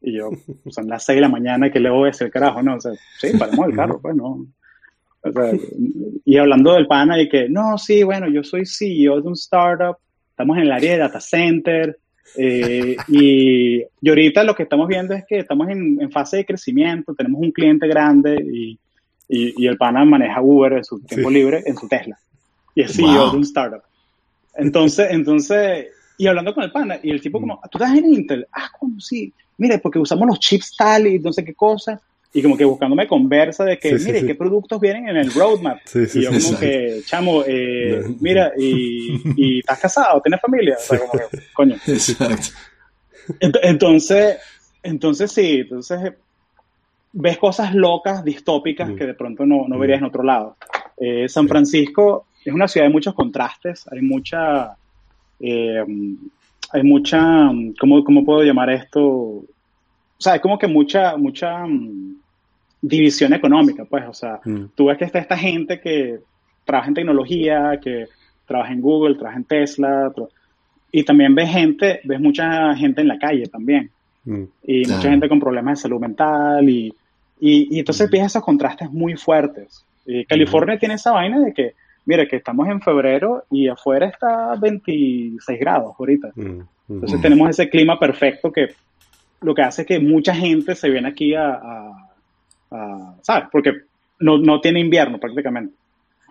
Y yo, son las seis de la mañana, que le voy a decir carajo? No, o sea, sí, paremos el carro, pues no. O sea, y hablando del pana y que, no, sí, bueno, yo soy CEO de un startup, estamos en el área de data center, eh, y, ahorita lo que estamos viendo es que estamos en, fase de crecimiento, tenemos un cliente grande y, y, el pana maneja Uber en su tiempo libre en su Tesla. Y es CEO de un startup. Entonces, entonces, y hablando con el pana, y el tipo como, ¿tú estás en Intel? Ah, ¿cómo sí? Mire, porque usamos los chips tal y no sé qué cosa y como que buscándome conversa de que, mire, ¿qué productos vienen en el roadmap? y yo como que, chamo, eh, mira, y, y, estás casado, tienes familia, o sea, como que, coño. Exacto. Entonces, entonces sí, entonces ves cosas locas, distópicas, que de pronto no, no verías en otro lado. Eh, San Francisco es una ciudad de muchos contrastes, hay mucha, eh, hay mucha, ¿cómo, ¿cómo puedo llamar esto? O sea, hay como que mucha, mucha división económica, pues, o sea, mm. tú ves que está esta gente que trabaja en tecnología, que trabaja en Google, trabaja en Tesla, y también ves gente, ves mucha gente en la calle también, mm. y mucha gente con problemas de salud mental, y, y, entonces mm. ves esos contrastes muy fuertes. Y California tiene esa vaina de que, mire, que estamos en febrero y afuera está 26 grados ahorita. Entonces tenemos ese clima perfecto que lo que hace que mucha gente se viene aquí a ¿sabes? Porque no, no, tiene invierno prácticamente.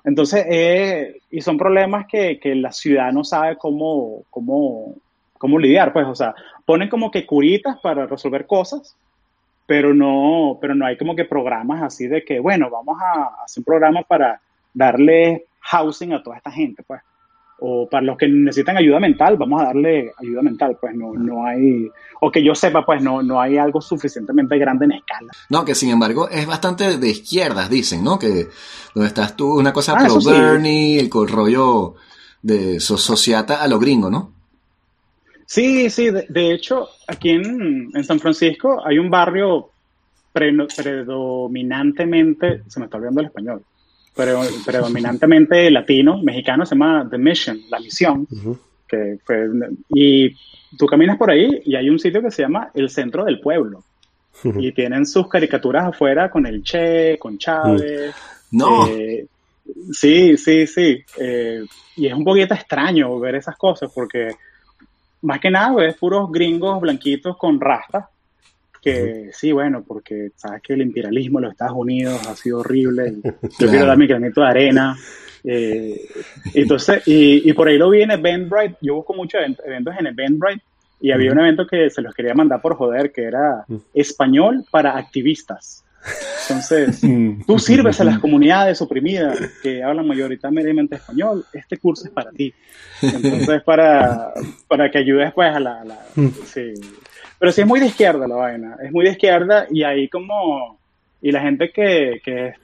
Entonces, eh, y son problemas que, que, la ciudad no sabe cómo, cómo, cómo lidiar, pues, o sea, ponen como que curitas para resolver cosas, pero no, pero no hay como que programas así de que, bueno, vamos a hacer un programa para darle housing a toda esta gente, pues o para los que necesitan ayuda mental, vamos a darle ayuda mental, pues no, no hay, o que yo sepa, pues no, no hay algo suficientemente grande en escala. No, que sin embargo es bastante de izquierdas, dicen, ¿no? Que donde estás tú, una cosa ah, pro Bernie, el rollo de sociata a lo gringo, ¿no? Sí, sí, de, hecho, aquí en, en, San Francisco hay un barrio predominantemente, se me está olvidando el español, pero predominantemente latino, mexicano, se llama The Mission, la misión. que fue, y tú caminas por ahí y hay un sitio que se llama el centro del pueblo. Y tienen sus caricaturas afuera con el Che, con Chávez. No. Eh, sí, sí, sí. Eh, y es un poquito extraño ver esas cosas porque más que nada ves puros gringos blanquitos con rastas que sí, bueno, porque sabes que el imperialismo de los Estados Unidos ha sido horrible. Y yo quiero dar mi granito de arena. Eh, entonces, y, y, por ahí lo vi en Eventbrite. Yo busco muchos eventos en Eventbrite y había un evento que se los quería mandar por joder, que era español para activistas. Entonces, tú sirves a las comunidades oprimidas que hablan mayoritariamente español, este curso es para ti. Entonces, para, para que ayudes pues a la... sí, pero sí es muy de izquierda la vaina, es muy de izquierda y ahí como, y la gente que, que es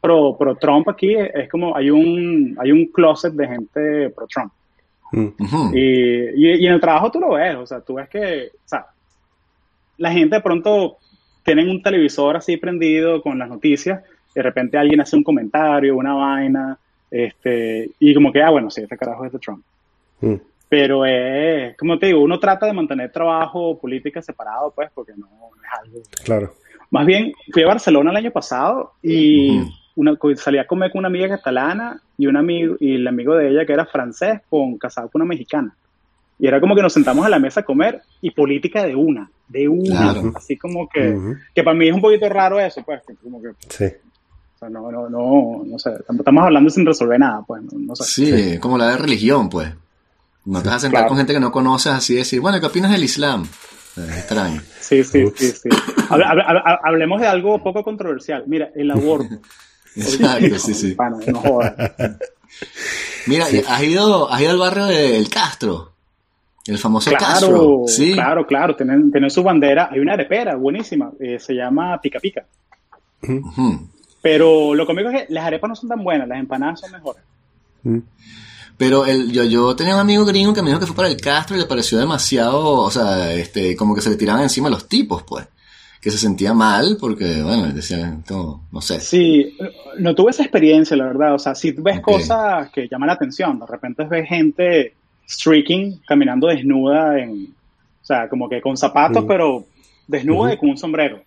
pro, pro Trump aquí es como, hay un, hay un closet de gente pro Trump. Mm. y, y, en el trabajo tú lo ves, o sea, tú ves que, o sea, la gente de pronto tienen un televisor así prendido con las noticias, de repente alguien hace un comentario, una vaina, Este, y como que, ah, bueno, sí, este carajo es de Trump. Mm. Pero es, como te digo, uno trata de mantener trabajo, política separado, pues, porque no, es algo. Claro. Más bien, fui a Barcelona el año pasado y una, salí a comer con una amiga catalana y un amigo, y el amigo de ella que era francés, con, casado con una mexicana. Y era como que nos sentamos a la mesa a comer y política de una, de una. Así como que, que para mí es un poquito raro eso, pues, como que. Sí no, no, no, no sé, estamos hablando sin resolver nada, pues, no, sé. Sí, como la de religión, pues. No te vas a sentar con gente que no conoces así decir, bueno, ¿qué opinas del Islam? Es extraño. Sí, sí, sí, sí. hablemos de algo poco controversial. Mira, el aborto. Exacto, sí, sí. Mira, ¿has ido, has ido al barrio del Castro? El famoso Castro. Sí. Claro, claro, tienen, su bandera. Hay una arepera buenísima, eh, se llama Pica Pica. Pero lo cómico es que las arepas no son tan buenas, las empanadas son mejores. Mm. Pero el, yo, yo tenía un amigo gringo que me dijo que fue para el Castro y le pareció demasiado, o sea, este, como que se le tiraban encima los tipos, pues. Que se sentía mal porque, bueno, decía, no, sé. Sí, no tuve esa experiencia, la verdad. O sea, si ves cosas que llaman la atención, de repente ves gente streaking, caminando desnuda, en, o sea, como que con zapatos, mm. pero desnuda y con un sombrero.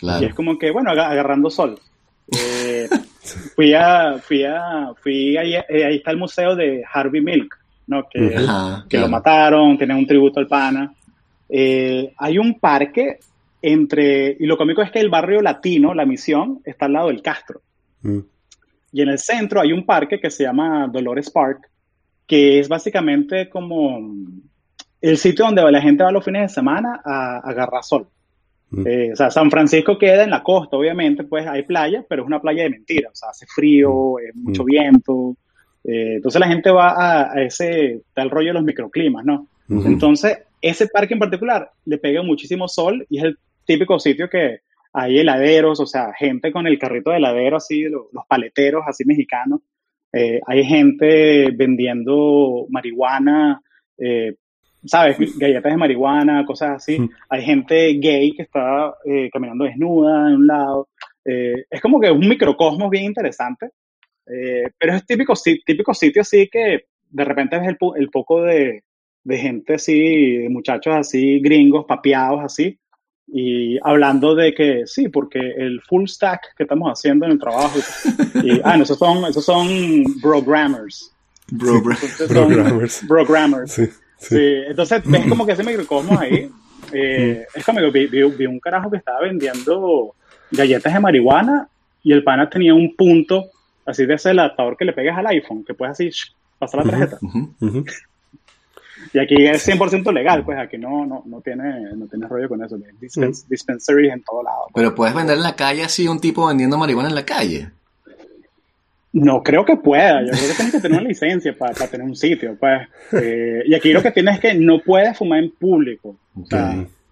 Claro. Y es como que, bueno, agarrando sol. Eh, fui a, fui a, fui ahí, eh, ahí está el museo de Harvey Milk, ¿no? Que, que lo mataron, tiene un tributo al pana. Eh, hay un parque entre, y lo cómico es que el barrio latino, la misión, está al lado del Castro. Mm. Y en el centro hay un parque que se llama Dolores Park, que es básicamente como el sitio donde la gente va los fines de semana a, a agarrar sol. Eh, o sea, San Francisco queda en la costa, obviamente, pues hay playa, pero es una playa de mentira, o sea, hace frío, mucho viento. Eh, entonces la gente va a, ese tal rollo de los microclimas, ¿no? Entonces, ese parque en particular le pega muchísimo sol y es el típico sitio que hay heladeros, o sea, gente con el carrito de heladero, así, los, paleteros, así mexicanos. Eh, hay gente vendiendo marihuana, ¿sabes? Galletas de marihuana, cosas así. Mm. Hay gente gay que está eh, caminando desnuda en un lado. Eh, es como que un microcosmos bien interesante. Eh, pero es típico, típico sitio así que de repente ves el, el poco de, de, gente así, de muchachos así, gringos, papeados así, y hablando de que sí, porque el full stack que estamos haciendo en el trabajo, y, ah, esos son, esos son programmers. programmers. Programmers. Sí. Sí, entonces ves como que ese microcosmos ahí. Eh, es como que vi, un carajo que estaba vendiendo galletas de marihuana y el pana tenía un punto así de ese adaptador que le pegas al iPhone, que puedes así pasar la tarjeta. Y aquí es 100% legal, pues aquí no, no, no, tiene, no tiene rollo con eso. Dispens, Dispensaries en todo lado. Pero puedes vender en la calle así un tipo vendiendo marihuana en la calle. No creo que pueda. Yo creo que tienes que tener una licencia para, tener un sitio. Pues. Eh, y aquí lo que tienes es que no puedes fumar en público.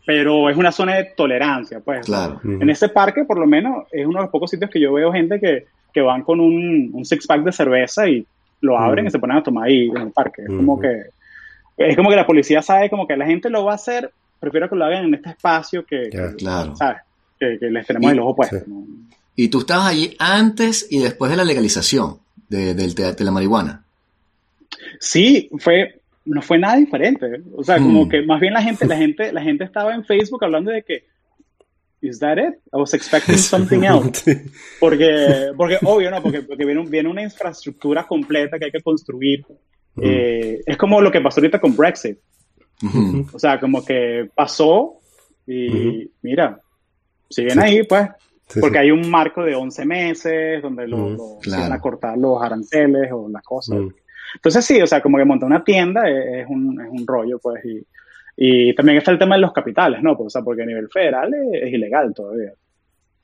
pero es una zona de tolerancia. Pues. Claro. En ese parque, por lo menos, es uno de los pocos sitios que yo veo gente que, que van con un, un six-pack de cerveza y lo abren y se ponen a tomar ahí en el parque. Es como que es como que la policía sabe como que la gente lo va a hacer, prefiero que lo hagan en este espacio que, claro. ¿sabes? Que, les tenemos el ojo puesto. Y tú estabas allí antes y después de la legalización de, de la marihuana. Sí, fue, no fue nada diferente. O sea, como hmm. que más bien la gente, la gente, la gente estaba en Facebook hablando de que ¿Is that it? I was expecting something else. Porque, porque obvio, ¿no? Porque, porque viene, viene, una infraestructura completa que hay que construir. Hmm. Eh, es como lo que pasó ahorita con Brexit. Hmm. O sea, como que pasó y mira, siguen ahí, pues porque hay un marco de 11 meses donde lo, van a cortar los aranceles o las cosas. Entonces sí, o sea, como que montar una tienda es, un, es un, rollo, pues, y, y, también está el tema de los capitales, ¿no? Pues, o sea, porque a nivel federal es, ilegal todavía.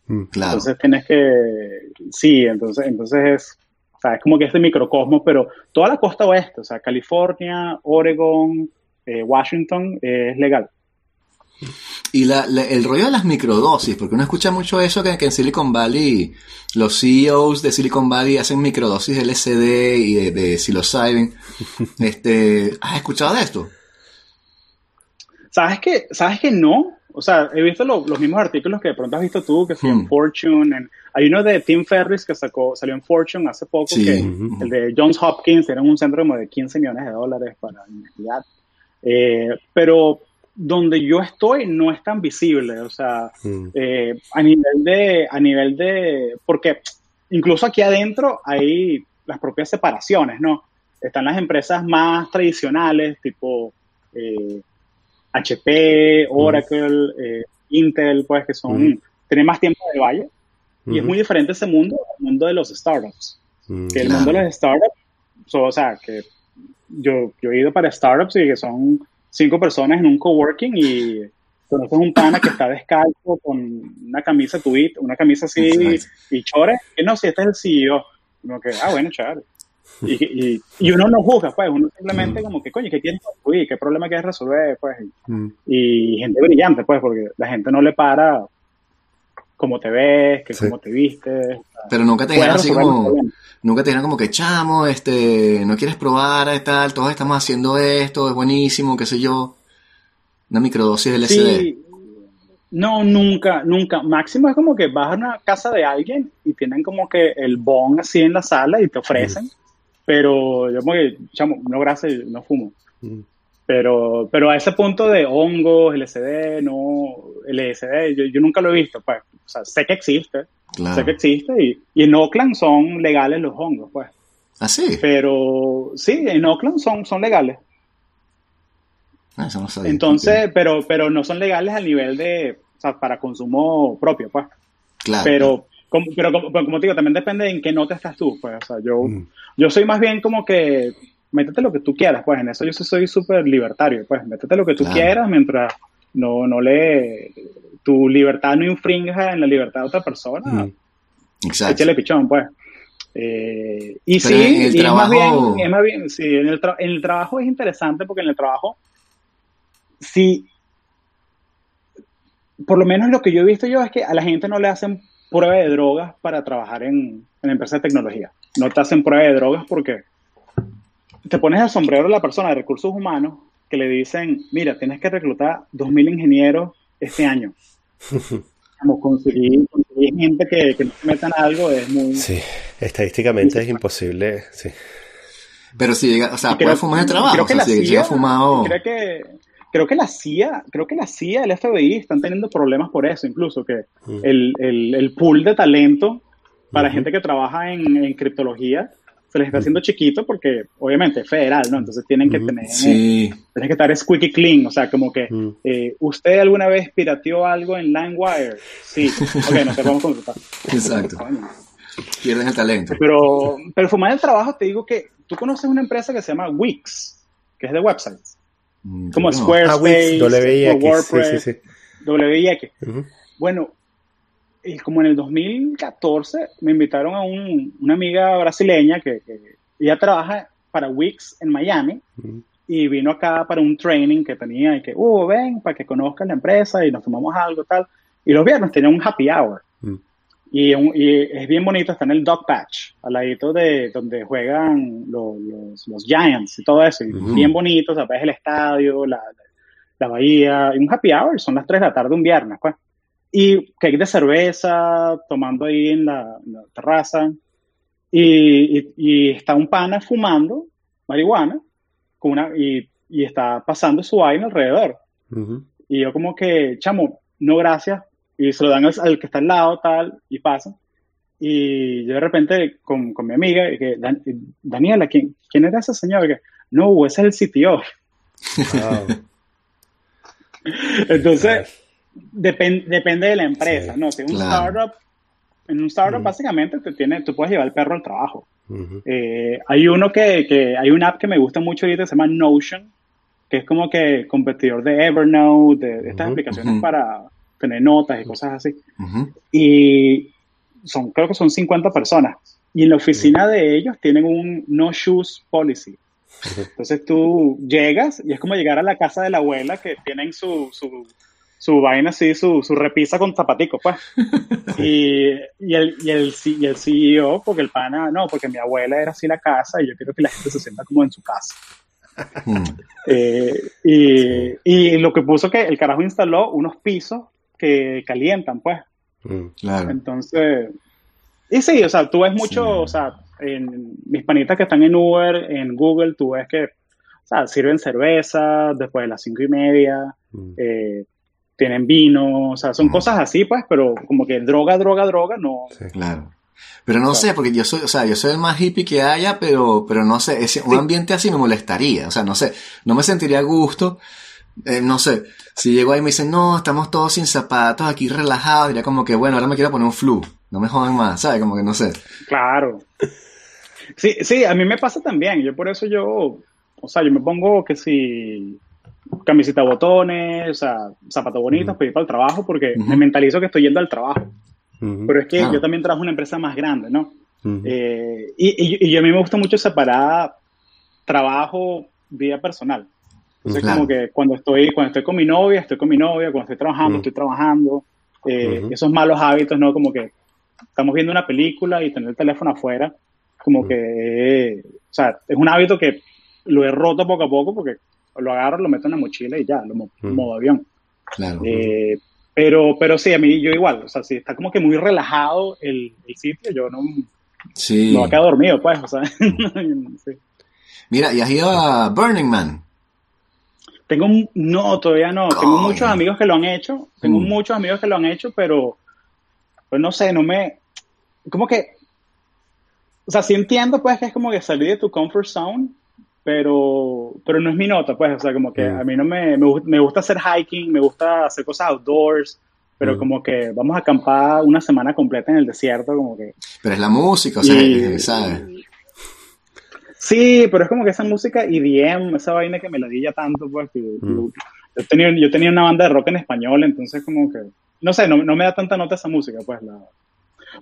Mm, claro. Entonces tienes que, sí, entonces, entonces es, o sea, es como que este microcosmos, pero toda la costa oeste, o sea, California, Oregon, eh, Washington, es legal. Y la, el rollo de las microdosis, porque uno escucha mucho eso que, en Silicon Valley los CEOs de Silicon Valley hacen microdosis de LSD y de, de psilocybin. este, ¿Has escuchado de esto? ¿Sabes que, ¿Sabes que no? O sea, he visto los mismos artículos que de pronto has visto tú, que son en hmm. Fortune. hay uno de Tim Ferris que sacó, salió en Fortune hace poco, que el de Johns Hopkins era un centro como de 15 millones de dólares para investigar. Eh, pero donde yo estoy no es tan visible, o sea, hmm. eh, a nivel de, a nivel de, porque incluso aquí adentro hay las propias separaciones, ¿no? Están las empresas más tradicionales, tipo HP, Oracle, eh, Intel, pues que son, tienen más tiempo de valle. Y es muy diferente ese mundo al mundo de los startups. que el mundo de los startups, o sea, que yo, yo he ido para startups y que son cinco personas en un coworking y conoces un pana que está descalzo con una camisa tweet, una camisa así y chores, y no, si este es el CEO. Como que, ah, bueno, chévere. Y, y, uno no juzga, pues, uno simplemente mm. como que, coño, ¿qué quieres construir? ¿Qué problema quieres resolver? Pues, mm. y, gente brillante, pues, porque la gente no le para cómo te ves, que cómo te vistes. Pero nunca te dijeron así como, nunca te dijeron como que, chamo, este, no quieres probar, tal, todos estamos haciendo esto, es buenísimo, qué sé yo. Una microdosis de LSD. Sí. No, nunca, nunca. Máximo es como que vas a una casa de alguien y tienen como que el bon así en la sala y te ofrecen. Pero yo como que, chamo, no gracias, no fumo. Mm. Pero, pero a ese punto de hongos, LSD, no, LSD, yo, yo nunca lo he visto, pues. O sea, sé que existe, sé que existe y, y, en Oakland son legales los hongos, pues. ¿Ah, sí? Pero sí, en Oakland son, son legales. Ah, eso no sabía. Entonces, pero, pero no son legales a nivel de, o sea, para consumo propio, pues. Claro. Pero, como, pero como, como, te digo, también depende de en qué nota estás tú, pues. O sea, yo, mm. Yo soy más bien como que métete lo que tú quieras, pues en eso yo soy súper libertario, pues métete lo que tú quieras mientras no, no le, tu libertad no infrinja en la libertad de otra persona. Exacto. Échale pichón, pues. Eh, y sí, el trabajo... es más bien, sí, en el, en el trabajo es interesante porque en el trabajo, sí, por lo menos lo que yo he visto yo es que a la gente no le hacen prueba de drogas para trabajar en, en empresas de tecnología no te hacen prueba de drogas porque te pones el sombrero de la persona de recursos humanos que le dicen, mira, tienes que reclutar 2.000 ingenieros este año. Como conseguir, gente que, que no se metan algo es muy... Sí, estadísticamente es imposible, sí. Pero si llega, o sea, puede fumar el trabajo. Creo que la CIA, fumado... creo que creo que la CIA, creo que la CIA, el FBI están teniendo problemas por eso, incluso que mm. el, el, el, pool de talento para gente que trabaja en, criptología, se les está haciendo chiquito porque obviamente es federal, ¿no? Entonces tienen que tener, sí. tienen que estar squeaky clean, o sea, como que, eh, ¿usted alguna vez pirateó algo en LimeWire? Sí, ok, no te vamos a consultar. Exacto. Pierden el talento. Pero, pero fumar el trabajo, te digo que tú conoces una empresa que se llama Wix, que es de websites, mm, como Squarespace, ah, Wix, WordPress, sí, sí, WIX. Bueno, y como en el 2014 me invitaron a una amiga brasileña que, ella trabaja para Wix en Miami y vino acá para un training que tenía y que, uh, ven, para que conozcan la empresa y nos tomamos algo tal. Y los viernes tenía un happy hour. y, es bien bonito, está en el Dog Patch, al ladito de donde juegan los, los, Giants y todo eso. Y Bien bonito, o ves el estadio, la, la bahía, y un happy hour, son las 3 de la tarde un viernes, pues y cake de cerveza, tomando ahí en la, terraza, y, y, está un pana fumando marihuana con una, y, y está pasando su vaina alrededor. Y yo como que, chamo, no gracias, y se lo dan al, que está al lado, tal, y pasa. Y yo de repente con, con mi amiga, que, Daniela, ¿quién, ¿quién era ese señor? Que, no, ese es el CTO. Entonces, depende de la empresa, ¿no? Si un startup, en un startup básicamente te tiene, tú puedes llevar el perro al trabajo. Eh, hay uno que, que, hay una app que me gusta mucho ahorita, se llama Notion, que es como que competidor de Evernote, de, estas aplicaciones para tener notas y cosas así. Y son, creo que son 50 personas. Y en la oficina de ellos tienen un no shoes policy. Entonces tú llegas y es como llegar a la casa de la abuela que tienen su, su su vaina así, su, su repisa con zapaticos, pues. y, y, el, y, el, y el CEO, porque el pana, no, porque mi abuela era así la casa y yo quiero que la gente se sienta como en su casa. Mm. Eh, y, y, lo que puso que el carajo instaló unos pisos que calientan, pues. Mm. claro. Entonces, y sí, o sea, tú ves mucho, o sea, en mis panitas que están en Uber, en Google, tú ves que, o sea, sirven cerveza después de las cinco y media, mm. eh, tienen vino, o sea, son cosas así, pues, pero como que droga, droga, droga, no. Sí, claro. Pero no sé, porque yo soy, o sea, yo soy el más hippie que haya, pero, pero no sé, ese, un ambiente así me molestaría, o sea, no sé, no me sentiría a gusto, eh, no sé, si llego ahí y me dicen, no, estamos todos sin zapatos, aquí relajados, diría como que, bueno, ahora me quiero poner un flu, no me jodan más, ¿sabes? Como que no sé. Claro. Sí, sí, a mí me pasa también, yo por eso yo, o sea, yo me pongo que si camiseta botones, o sea, zapatos bonitos para ir para el trabajo, porque me mentalizo que estoy yendo al trabajo. Pero es que ah. yo también trabajo en una empresa más grande, ¿no? Eh, y, y, a mí me gusta mucho separar trabajo, vida personal. Entonces, como que cuando estoy, cuando estoy con mi novia, estoy con mi novia, cuando estoy trabajando, estoy trabajando. Eh, esos malos hábitos, ¿no? Como que estamos viendo una película y tener el teléfono afuera, como que, o sea, es un hábito que lo he roto poco a poco porque lo agarro, lo meto en la mochila y ya, lo modo avión. Claro. Eh, pero, pero sí, a mí yo igual, o sea, si está como que muy relajado el, sitio, yo no, sí. no a quedar dormido, pues, o sea. Mira, ¿y has ido a Burning Man? Tengo, no, todavía no. Tengo muchos amigos que lo han hecho, tengo mm. muchos amigos que lo han hecho, pero, pues no sé, no me, como que, o sea, sí entiendo, pues, que es como que salir de tu comfort zone, pero, pero no es mi nota, pues, o sea, como que a mí no me, me, gusta hacer hiking, me gusta hacer cosas outdoors, pero como que vamos a acampar una semana completa en el desierto, como que... Pero es la música, o sea, ¿sabes? Sí, pero es como que esa música EDM, esa vaina que me la di ya tanto, pues, que, yo, tenía, yo tenía una banda de rock en español, entonces como que, no sé, no, no me da tanta nota esa música, pues, la...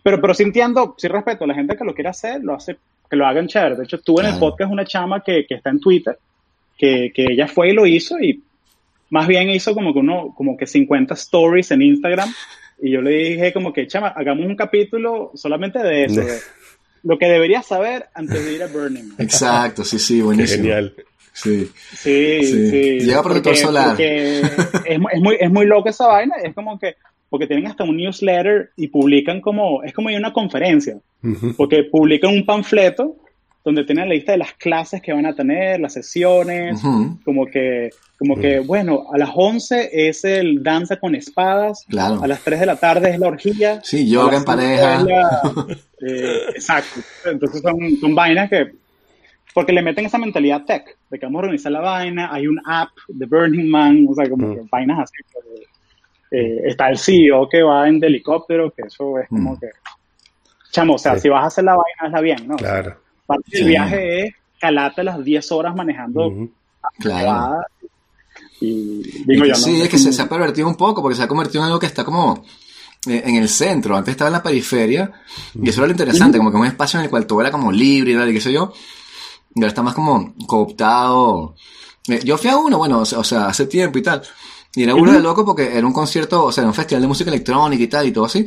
Pero, pero sí entiendo, sí respeto a la gente que lo quiere hacer, lo hace que lo hagan chévere. De hecho, estuve en el podcast una chama que, que está en Twitter, que, que, ella fue y lo hizo y más bien hizo como que uno, como que 50 stories en Instagram y yo le dije como que, chama, hagamos un capítulo solamente de eso, lo que deberías saber antes de ir a Burning. Exacto, sí, sí, buenísimo. Genial. Sí. Sí, sí. Llega protector solar. es, es, muy, es muy loco esa vaina. Es como que porque tienen hasta un newsletter y publican como, es como una conferencia, porque publican un panfleto donde tienen la lista de las clases que van a tener, las sesiones, como que, como que, bueno, a las 11 es el danza con espadas, a las 3 de la tarde es la orgía. Sí, yoga en pareja. Eh, exacto. Entonces son, son vainas que, porque le meten esa mentalidad tech, de que vamos a organizar la vaina, hay un app de Burning Man, o sea, como que vainas así. Eh, está el CEO que va en helicóptero, que eso es como mm. que. Chamo, o sea, si vas a hacer la vaina, hazla bien, ¿no? Claro. Parte del viaje es calate las 10 horas manejando. Claro. Y digo yo, Sí, es que se, ha pervertido un poco, porque se ha convertido en algo que está como eh, en el centro. Antes estaba en la periferia, y eso era lo interesante, como que un espacio en el cual todo era como libre y qué sé yo. Y ahora está más como cooptado. Eh, yo fui a uno, bueno, o sea, hace tiempo y tal. Y era uno de loco porque era un concierto, o sea, era un festival de música electrónica y tal y todo así.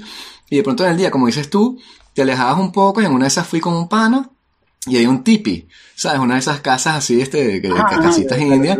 Y de pronto en el día, como dices tú, te alejabas un poco y en una de esas fui con un pana y hay un tipi, ¿sabes? Una de esas casas así, este, que, ah, casitas en India.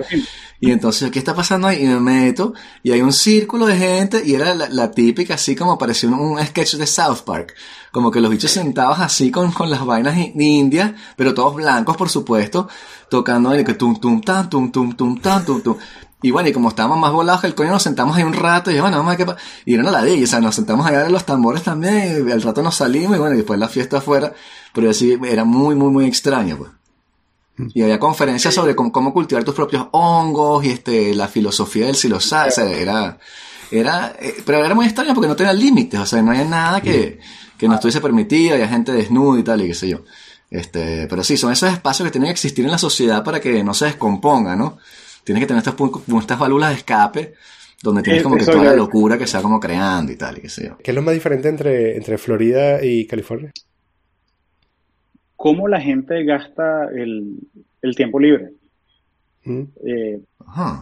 Y entonces, ¿qué está pasando ahí? Y me meto, y hay un círculo de gente, y era la, típica, así como parecía un, sketch de South Park. Como que los bichos sentados así con, con las vainas indias, pero todos blancos, por supuesto, tocando el que tum tum tan, tum tum tum tan, tum tum. Y bueno, y como estábamos más volados que el coño, nos sentamos ahí un rato y bueno, vamos a qué Y era la de ella, o sea, nos sentamos allá en los tambores también, y al rato nos salimos y bueno, y después la fiesta afuera, pero así era muy, muy, muy extraño, pues. Y había conferencias sobre cómo, cultivar tus propios hongos y este, la filosofía del silosal, o sea, era, era, eh, pero era muy extraño porque no tenía límites, o sea, no había nada que, que no estuviese permitido, había gente desnuda y tal, y qué sé yo. Este, pero sí, son esos espacios que tienen que existir en la sociedad para que no se descomponga, ¿no? Tienes que tener estas, estas válvulas de escape donde tienes como que toda la locura que se va como creando y tal, y qué sé yo. ¿Qué es lo más diferente entre, entre Florida y California? Cómo la gente gasta el, el tiempo libre. Mm. Eh,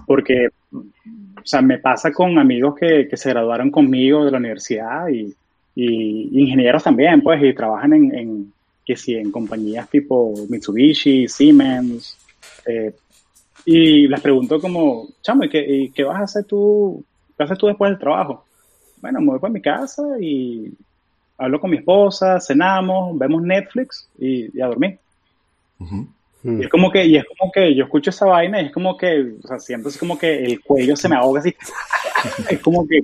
porque, o sea, me pasa con amigos que, que, se graduaron conmigo de la universidad y, y, ingenieros también, pues, y trabajan en, en, que sí, en compañías tipo Mitsubishi, Siemens, eh, Y les pregunto como, chamo, ¿y qué, qué vas a hacer tú? ¿Qué haces tú después del trabajo? Bueno, me voy para mi casa y hablo con mi esposa, cenamos, vemos Netflix y, a dormir. Y es como que, y es como que yo escucho esa vaina y es como que, o sea, siento así como que el cuello se me ahoga así. es como que,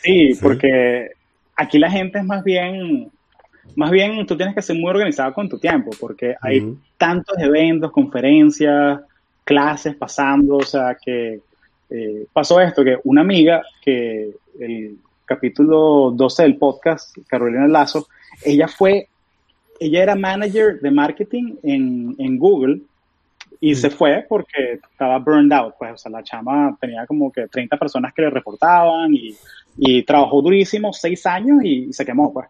sí, porque aquí la gente es más bien, más bien tú tienes que ser muy organizado con tu tiempo, porque hay tantos eventos, conferencias, clases pasando, o sea, que eh, pasó esto, que una amiga, que el capítulo 12 del podcast, Carolina Lazo, ella fue, ella era manager de marketing en, en Google y se fue porque estaba burned out, pues, o sea, la chama tenía como que 30 personas que le reportaban y, y trabajó durísimo, seis años y, se quemó, pues.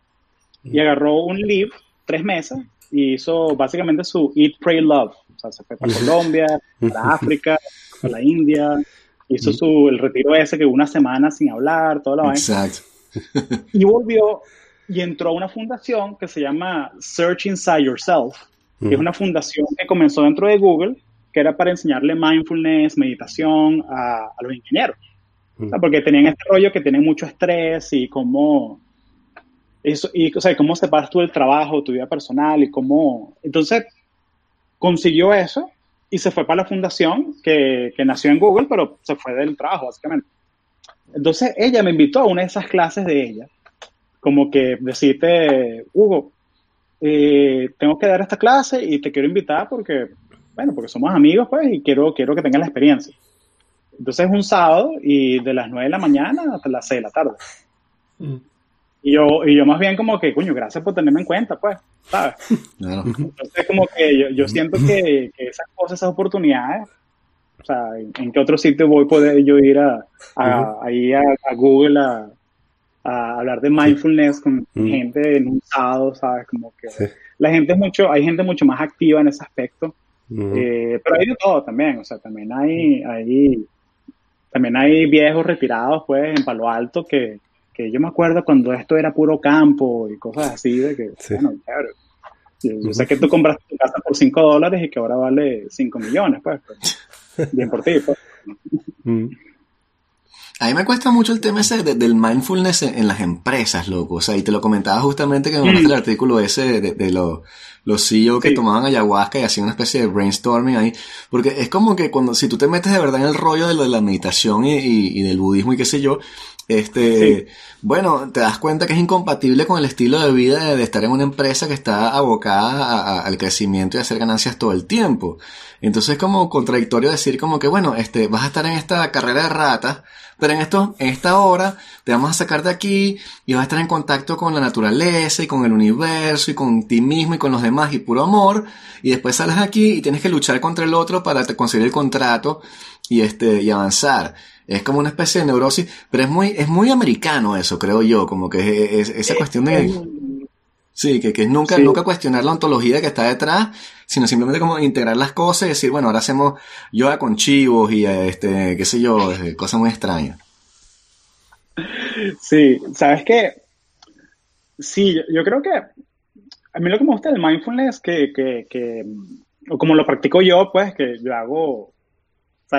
Y agarró un leave, tres meses, y hizo básicamente su Eat, Pray, Love. O sea, se fue para Colombia, para África, para la India, hizo su, el retiro ese que una semana sin hablar, toda la vaina. Exacto. y volvió y entró a una fundación que se llama Search Inside Yourself, que es una fundación que comenzó dentro de Google, que era para enseñarle mindfulness, meditación a, los ingenieros. porque tenían este rollo que tienen mucho estrés y cómo, eso, y, o sea, cómo separas tú el trabajo, tu vida personal y cómo... Entonces, consiguió eso y se fue para la fundación que, que, nació en Google, pero se fue del trabajo, básicamente. Entonces ella me invitó a una de esas clases de ella, como que decirte, Hugo, eh, tengo que dar esta clase y te quiero invitar porque, bueno, porque somos amigos, pues, y quiero, quiero que tengas la experiencia. Entonces es un sábado y de las 9 de la mañana hasta las 6 de la tarde. Mm. Y yo, y yo más bien como que, coño, gracias por tenerme en cuenta, pues, ¿sabes? Entonces como que yo, yo siento que, que, esas cosas, esas oportunidades, o sea, ¿en, qué otro sitio voy a poder yo ir a, a ahí a, Google a, a, hablar de mindfulness con gente en un sábado, ¿sabes? Como que la gente es mucho, hay gente mucho más activa en ese aspecto, eh, pero hay de todo también, o sea, también hay, hay, también hay viejos retirados, pues, en Palo Alto que que yo me acuerdo cuando esto era puro campo y cosas así, de que, bueno, claro, yo, sé que tú compraste tu casa por 5 dólares y que ahora vale 5 millones, pues, pues, bien por ti, pues. Mm. A mí me cuesta mucho el tema ese del mindfulness en, las empresas, loco. O sea, y te lo comentaba justamente que me mandaste el artículo ese de, los, los CEO que tomaban ayahuasca y hacían una especie de brainstorming ahí. Porque es como que cuando, si tú te metes de verdad en el rollo de, lo de la meditación y, y, del budismo y qué sé yo, este, bueno, te das cuenta que es incompatible con el estilo de vida de, estar en una empresa que está abocada al crecimiento y a hacer ganancias todo el tiempo. Entonces es como contradictorio decir como que, bueno, este, vas a estar en esta carrera de ratas, pero en esto, en esta hora te vamos a sacar de aquí y vas a estar en contacto con la naturaleza y con el universo y con ti mismo y con los demás y puro amor. Y después sales aquí y tienes que luchar contra el otro para conseguir el contrato y este, y avanzar. Es como una especie de neurosis, pero es muy, es muy americano eso, creo yo, como que es, esa cuestión de... Sí, que, que es nunca, nunca cuestionar la ontología que está detrás, sino simplemente como integrar las cosas y decir, bueno, ahora hacemos yoga con chivos y este, qué sé yo, cosas muy extrañas. Sí, ¿sabes qué? Sí, yo, creo que a mí lo que me gusta del mindfulness que, que, que, o como lo practico yo, pues, que yo hago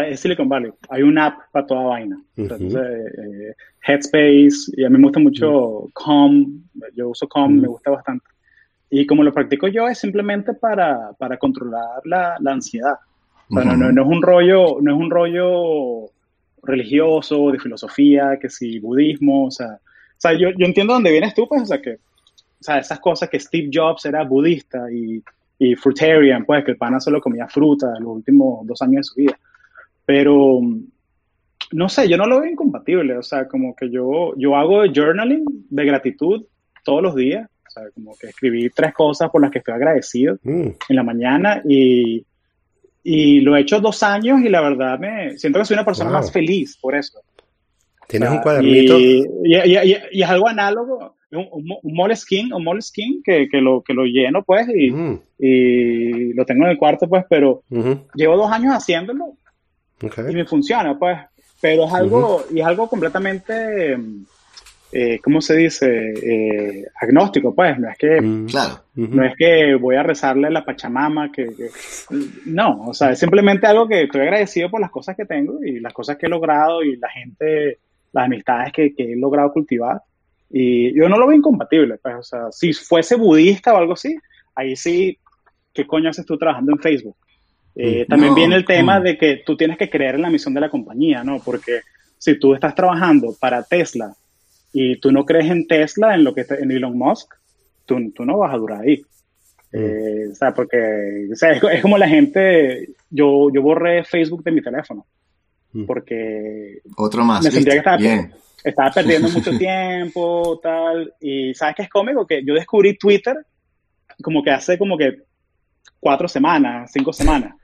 es Silicon Valley. Hay una app para toda vaina. Eh, Headspace, y a mí me gusta mucho Calm. Yo uso Calm, me gusta bastante. Y como lo practico yo, es simplemente para, para controlar la, la ansiedad. no, no, es un rollo, no es un rollo religioso, de filosofía, que si budismo, o sea, o sea yo, yo entiendo dónde vienes tú, pues, o sea, que, o sea, esas cosas que Steve Jobs era budista y, y fruitarian, pues, que el pana solo comía fruta los últimos dos años de su vida. Pero, no sé, yo no lo veo incompatible. O sea, como que yo, yo hago journaling de gratitud todos los días. O sea, como que escribí tres cosas por las que estoy agradecido mm. en la mañana y, y lo he hecho dos años y la verdad me siento que soy una persona más feliz por eso. Tienes un cuadernito. Y, y, es algo análogo, un, un, moleskin, un moleskin que, que, lo, que lo lleno pues y, mm. y, lo tengo en el cuarto pues, pero llevo dos años haciéndolo y me funciona, pues. Pero es algo, y es algo completamente eh, ¿cómo se dice? Eh, agnóstico, pues, no es que, mm. claro. no es que voy a rezarle a la Pachamama, que, no, o sea, es simplemente algo que estoy agradecido por las cosas que tengo y las cosas que he logrado y la gente, las amistades que, he logrado cultivar. Y yo no lo veo incompatible, pues, o sea, si fuese budista o algo así, ahí sí, ¿qué coño haces tú trabajando en Facebook? Eh, también viene el tema de que tú tienes que creer en la misión de la compañía, ¿no? Porque si tú estás trabajando para Tesla y tú no crees en Tesla, en lo que está, en Elon Musk, tú, tú no vas a durar ahí. Mm. Eh, o sea, porque o sea, es, como la gente, yo, yo borré Facebook de mi teléfono, mm. porque otro más. Me sentía que estaba, estaba perdiendo mucho tiempo, tal, y ¿sabes qué es cómico? Que yo descubrí Twitter como que hace como que cuatro semanas, cinco semanas.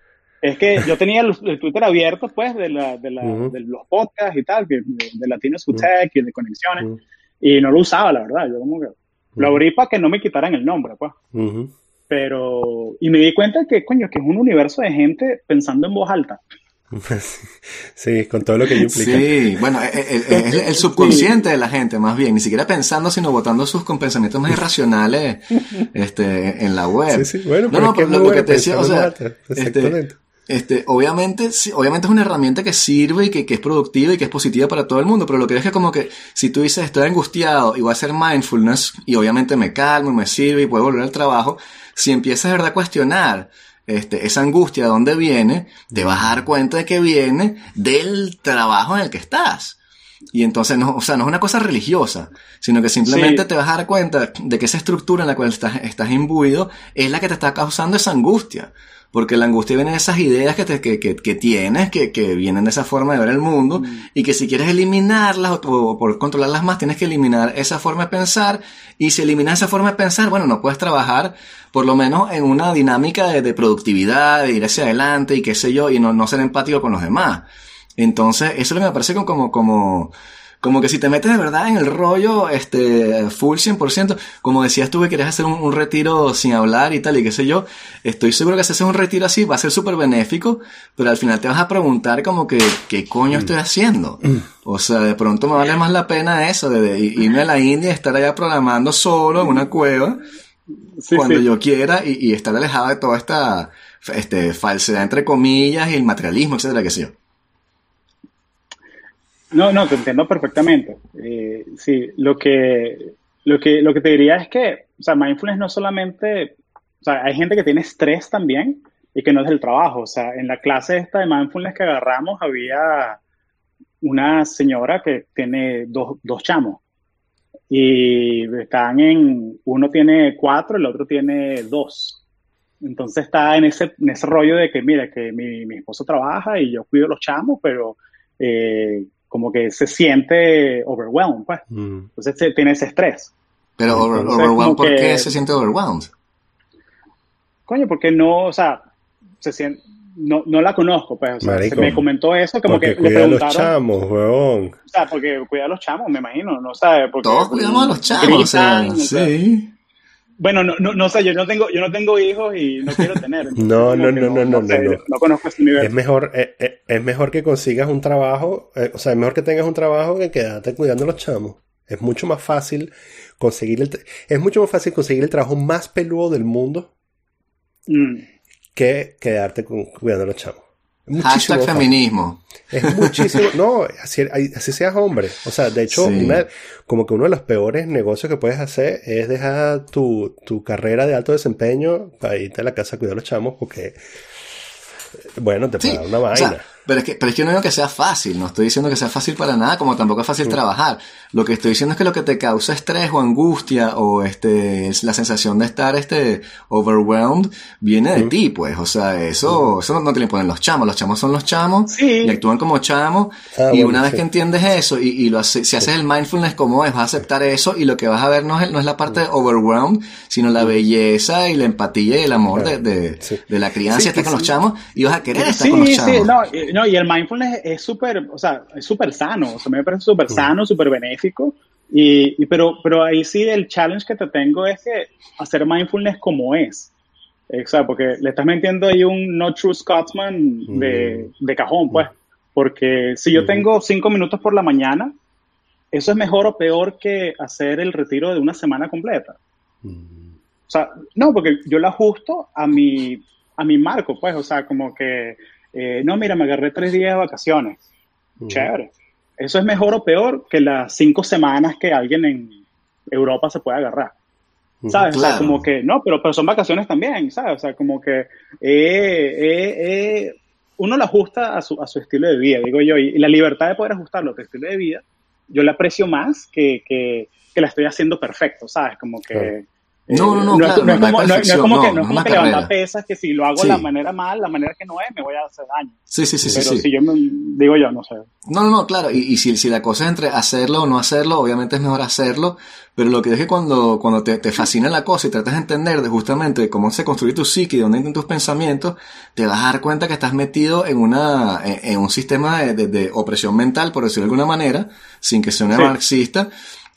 Es que yo tenía el, Twitter abierto, pues, de, la, de, la, de, los podcasts y tal, de, de Latino Tech y de conexiones, y no lo usaba, la verdad. Yo como que lo abrí para que no me quitaran el nombre, pues. Pero, y me di cuenta que, coño, que es un universo de gente pensando en voz alta. Sí, con todo lo que implica. Sí, bueno, es el, subconsciente de la gente, más bien, ni siquiera pensando, sino votando sus pensamientos más irracionales este, en la web. Sí, sí, bueno, no, no, lo, que te decía, o sea, este, este, obviamente, obviamente es una herramienta que sirve y que, es productiva y que es positiva para todo el mundo, pero lo que es que como que si tú dices estoy angustiado y voy a hacer mindfulness y obviamente me calmo y me sirve y puedo volver al trabajo, si empiezas de verdad a cuestionar este, esa angustia de dónde viene, te vas a dar cuenta de que viene del trabajo en el que estás. Y entonces, no, o sea, no es una cosa religiosa, sino que simplemente te vas a dar cuenta de que esa estructura en la cual estás, estás imbuido es la que te está causando esa angustia. Porque la angustia viene de esas ideas que, te, que, que, que, tienes, que, que vienen de esa forma de ver el mundo, mm. y que si quieres eliminarlas o, por controlarlas más, tienes que eliminar esa forma de pensar, y si eliminas esa forma de pensar, bueno, no puedes trabajar por lo menos en una dinámica de, de productividad, de ir hacia adelante y qué sé yo, y no, no ser empático con los demás. Entonces, eso es lo que me parece como, como, como que si te metes de verdad en el rollo, este, full 100%, como decías tú que querías hacer un, retiro sin hablar y tal, y qué sé yo, estoy seguro que si haces un retiro así va a ser súper benéfico, pero al final te vas a preguntar como que, ¿qué coño estoy haciendo? O sea, de pronto me vale más la pena eso, de, irme a la India y estar allá programando solo en una cueva, cuando yo quiera, y, y, estar alejado de toda esta, este, falsedad entre comillas y el materialismo, etcétera, qué sé yo. No, no, te entiendo perfectamente. Eh, sí, lo que, lo, que, lo que te diría es que, o sea, mindfulness no solamente, o sea, hay gente que tiene estrés también y que no es del trabajo. O sea, en la clase esta de mindfulness que agarramos había una señora que tiene dos, dos chamos y están en, uno tiene cuatro, el otro tiene dos. Entonces está en ese, en ese rollo de que, mira, que mi, mi esposo trabaja y yo cuido los chamos, pero eh, como que se siente overwhelmed, pues. Mm. Entonces tiene ese estrés. Pero overwhelmed, ¿por qué se siente overwhelmed? Coño, porque no, o sea, se siente, no, no la conozco, pues, o sea, se me comentó eso, como que le preguntaron. los chamos, huevón. O sea, porque cuida a los chamos, me imagino, no sabe. Porque Todos cuidamos a los chamos, o sea, sí. Bueno, no, no, no sé, yo no tengo, yo no tengo hijos y no quiero tener. no, no, no, no, no, no, no, conozco ese nivel. Es mejor, eh, eh, es mejor que consigas un trabajo, eh, o sea, es mejor que tengas un trabajo que quedarte cuidando a los chamos. Es mucho más fácil conseguir el, es mucho más fácil conseguir el trabajo más peludo del mundo mm. que quedarte cuidando a los chamos. Hashtag feminismo. Es muchísimo. no, así, así, seas hombre. O sea, de hecho, como que uno de los peores negocios que puedes hacer es dejar tu, tu carrera de alto desempeño para irte a la casa a cuidar a los chamos porque, bueno, te pagan una vaina. Pero es, que, pero es que no digo que sea fácil, no estoy diciendo que sea fácil para nada, como tampoco es fácil mm. trabajar. Lo que estoy diciendo es que lo que te causa estrés o angustia o este es la sensación de estar este overwhelmed viene de ti, pues. O sea, eso, mm. eso no, te lo ponen los chamos, los chamos son los chamos y actúan como chamos. Ah, y una vez que entiendes eso y, y lo si haces el mindfulness como es, vas a aceptar eso y lo que vas a ver no es, no es la parte overwhelmed, sino la belleza y la empatía y el amor de, de, de, la crianza estar con los chamos y vas a querer estar con los chamos. No, no, y el mindfulness es súper, o sea, es súper sano, o sea, me parece súper sano, súper benéfico, y, pero, pero ahí sí el challenge que te tengo es que hacer mindfulness como es. O sea, porque le estás metiendo ahí un no true Scotsman de, de cajón, pues. Porque si yo tengo cinco minutos por la mañana, ¿eso es mejor o peor que hacer el retiro de una semana completa? Mm. O sea, no, porque yo lo ajusto a mi, a mi marco, pues, o sea, como que, eh, no, mira, me agarré tres días de vacaciones. Mm. Chévere. ¿Eso es mejor o peor que las cinco semanas que alguien en Europa se puede agarrar? ¿Sabes? O sea, como que, no, pero, pero son vacaciones también, ¿sabes? O sea, como que eh, eh, eh, uno lo ajusta a su, a su estilo de vida, digo yo, y, la libertad de poder ajustarlo a tu estilo de vida, yo la aprecio más que, que, que la estoy haciendo perfecto, ¿sabes? Como que... No, no, no, no, claro, no, es, como, no, es como que, no es como que levantar pesas, que si lo hago de la manera mal, la manera que no es, me voy a hacer daño. Sí, sí, sí. Pero sí, si yo me, digo yo, no sé. No, no, no, claro, y, y si, si, la cosa es entre hacerlo o no hacerlo, obviamente es mejor hacerlo, pero lo que es que cuando, cuando te, te fascina la cosa y tratas de entender de justamente cómo se construye tu psique y dónde entran tus pensamientos, te vas a dar cuenta que estás metido en una, en, un sistema de, de, de, opresión mental, por decirlo de alguna manera, sin que sea una marxista,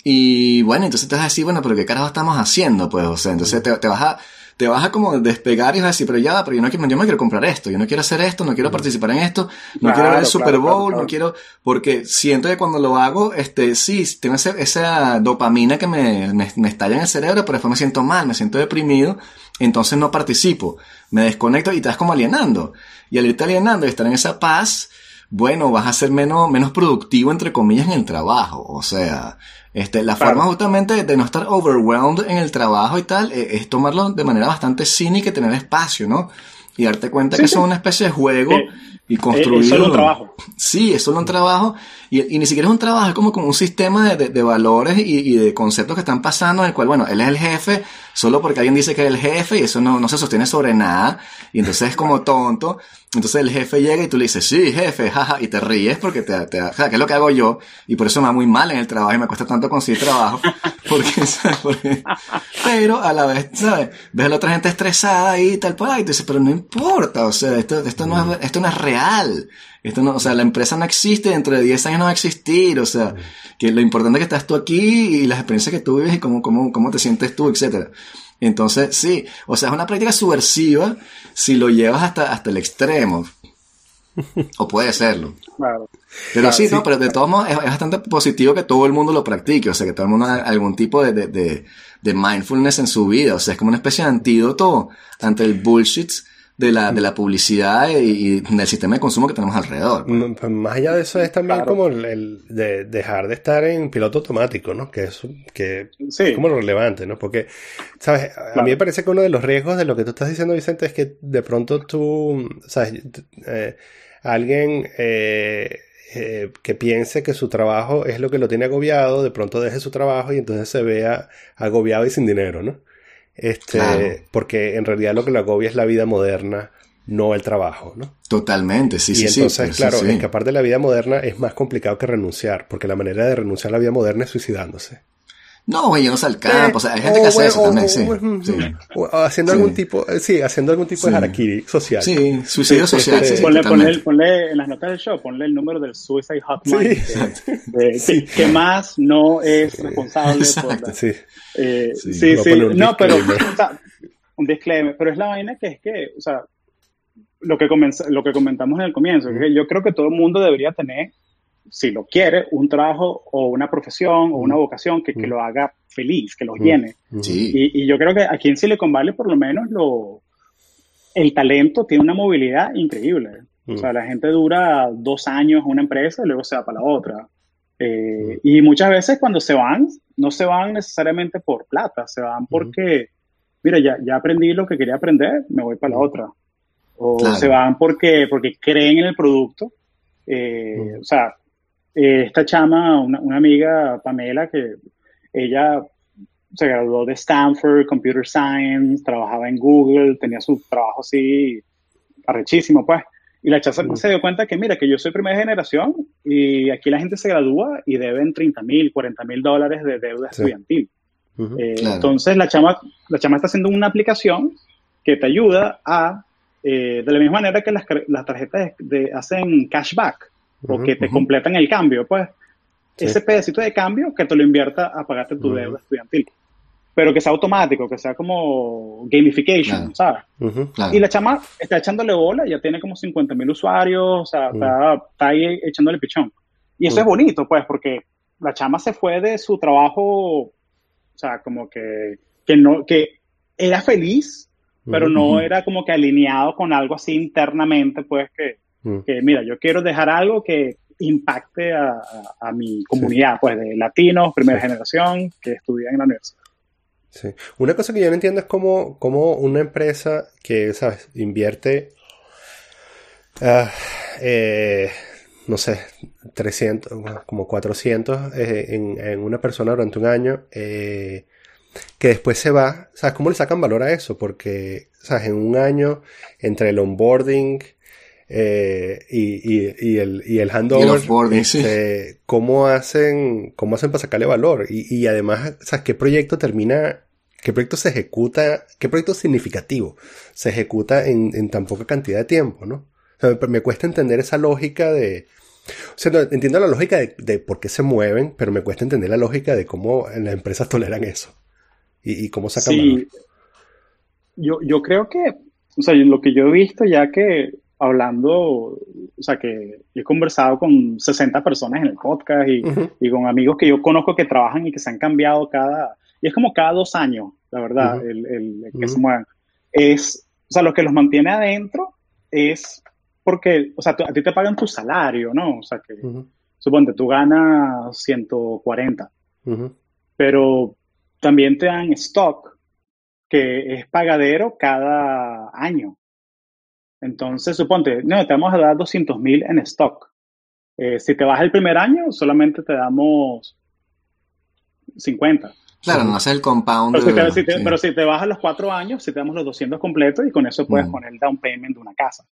y bueno, entonces te vas a decir, bueno, pero ¿qué carajo estamos haciendo? Pues, o sea, entonces te, te vas a, te vas a como despegar y vas a decir, pero ya, pero yo no quiero, yo me quiero comprar esto, yo no quiero hacer esto, no quiero participar en esto, no quiero ver el Super Bowl, no quiero, porque siento que cuando lo hago, este, sí, tengo esa dopamina que me, me, me, estalla en el cerebro, pero después me siento mal, me siento deprimido, entonces no participo, me desconecto y te vas como alienando. Y al irte alienando y estar en esa paz, bueno, vas a ser menos, menos productivo, entre comillas, en el trabajo. O sea, este, la forma justamente de no estar overwhelmed en el trabajo y tal, eh, es tomarlo de manera bastante cínica y tener espacio, ¿no? Y darte cuenta que eso es una especie de juego y construir. Es solo un trabajo. Sí, es solo un trabajo. Y, y ni siquiera es un trabajo, es como, como un sistema de, de, valores y, y, de conceptos que están pasando, en el cual, bueno, él es el jefe, solo porque alguien dice que es el jefe y eso no, no se sostiene sobre nada. Y entonces es como tonto. Entonces el jefe llega y tú le dices, sí, jefe, jaja, y te ríes porque te, te, o sea, que es lo que hago yo. Y por eso me va muy mal en el trabajo y me cuesta tanto conseguir trabajo. Porque, ¿sabes? Porque, pero a la vez, ¿sabes? Ves a la otra gente estresada y tal, pues, y tú dices, pero no importa, o sea, esto, esto no es, esto no es real. Esto no, o sea, la empresa no existe, dentro de 10 años no va a existir, o sea, que lo importante es que estás tú aquí y las experiencias que tú vives y cómo, cómo, cómo te sientes tú, etcétera. Entonces, sí, o sea, es una práctica subversiva si lo llevas hasta, hasta el extremo. o puede serlo. Claro. Pero sí, no, pero de todos modos es, bastante positivo que todo el mundo lo practique, o sea, que todo el mundo haga algún tipo de, de, de, de mindfulness en su vida, o sea, es como una especie de antídoto ante el bullshit de la, de la publicidad y, del sistema de consumo que tenemos alrededor. Pues más allá de eso es también como el, de dejar de estar en piloto automático, ¿no? Que es, que es como lo relevante, ¿no? Porque, ¿sabes? A mí me parece que uno de los riesgos de lo que tú estás diciendo, Vicente, es que de pronto tú, ¿sabes? Eh, alguien... Eh, eh, que piense que su trabajo es lo que lo tiene agobiado, de pronto deje su trabajo y entonces se vea agobiado y sin dinero, ¿no? Este, porque en realidad lo que lo agobia es la vida moderna, no el trabajo, ¿no? Totalmente, sí, sí, sí. Entonces, claro, sí. escapar de la vida moderna es más complicado que renunciar, porque la manera de renunciar a la vida moderna es suicidándose. No, güey, no al campo, o sea, hay gente que hace eso también, sí. O haciendo algún tipo, sí, haciendo algún tipo de harakiri social. Sí, suicidio social. Sí, ponle, ponle, ponle, en las notas del show, ponle el número del Suicide Hotline. Que, que, más no es responsable por la, Sí, eh, sí, sí, sí. no, pero o sea, un disclaimer, pero es la vaina que es que, o sea, lo que, lo que comentamos en el comienzo, que yo creo que todo el mundo debería tener si lo quiere, un trabajo o una profesión o una vocación que, que lo haga feliz, que lo llene. Sí. Y, y, yo creo que aquí en Silicon Valley por lo menos lo, el talento tiene una movilidad increíble. O sea, la gente dura dos años en una empresa y luego se va para la otra. Eh, y muchas veces cuando se van, no se van necesariamente por plata, se van porque, mira, ya, ya aprendí lo que quería aprender, me voy para la otra. O claro. se van porque, porque creen en el producto. Eh, o sea, eh, esta chama, una, una, amiga, Pamela, que ella se graduó de Stanford, Computer Science, trabajaba en Google, tenía su trabajo así arrechísimo, pues. Y la chama mm. se dio cuenta que, mira, que yo soy primera generación y aquí la gente se gradúa y deben 30 mil, 40 mil dólares de deuda sí. estudiantil. Uh -huh, eh, claro. Entonces, la chama, la chama está haciendo una aplicación que te ayuda a, eh, de la misma manera que las, las tarjetas de, de, hacen cashback o que te uh -huh. completan el cambio, pues sí. ese pedacito de cambio que te lo invierta a pagarte tu uh -huh. deuda estudiantil. Pero que sea automático, que sea como gamification, claro. ¿sabes? Claro. Y la chama está echándole bola, ya tiene como 50 mil usuarios, o sea, está, está, ahí echándole pichón. Y eso es bonito, pues, porque la chama se fue de su trabajo, o sea, como que, que no, que era feliz, pero no era como que alineado con algo así internamente, pues que, que mira, yo quiero dejar algo que impacte a, mi comunidad, pues de latinos, primera generación, que estudian en la universidad. Sí. Una cosa que yo no entiendo es cómo, cómo una empresa que, ¿sabes?, invierte, uh, eh, no sé, 300, como 400 eh, en, en, una persona durante un año, eh, que después se va, ¿sabes? ¿Cómo le sacan valor a eso? Porque, ¿sabes? En un año, entre el onboarding, eh, y, el, y el handover, este, ¿cómo, hacen, ¿cómo hacen para sacarle valor? Y, además, ¿sabes qué proyecto termina, qué proyecto se ejecuta, qué proyecto significativo se ejecuta en, tan poca cantidad de tiempo, ¿no? me, cuesta entender esa lógica de... O sea, entiendo la lógica de, por qué se mueven, pero me cuesta entender la lógica de cómo las empresas toleran eso y, cómo sacan valor. Yo, yo creo que, o sea, lo que yo he visto ya que hablando, o sea, que yo he conversado con 60 personas en el podcast y, y, con amigos que yo conozco que trabajan y que se han cambiado cada, y es como cada dos años, la verdad, el, el, que se muevan. Es, o sea, lo que los mantiene adentro es porque, o sea, a ti te pagan tu salario, ¿no? O sea, que, suponte, tú ganas 140, pero también te dan stock, que es pagadero cada año. Entonces, suponte, no, te vamos a dar 200 mil en stock. Eh, si te vas el primer año, solamente te damos 50. Claro, no hace el compound. Pero, si te, pero si te vas a los cuatro años, si te damos los 200 completos y con eso puedes mm. poner el down payment de una casa.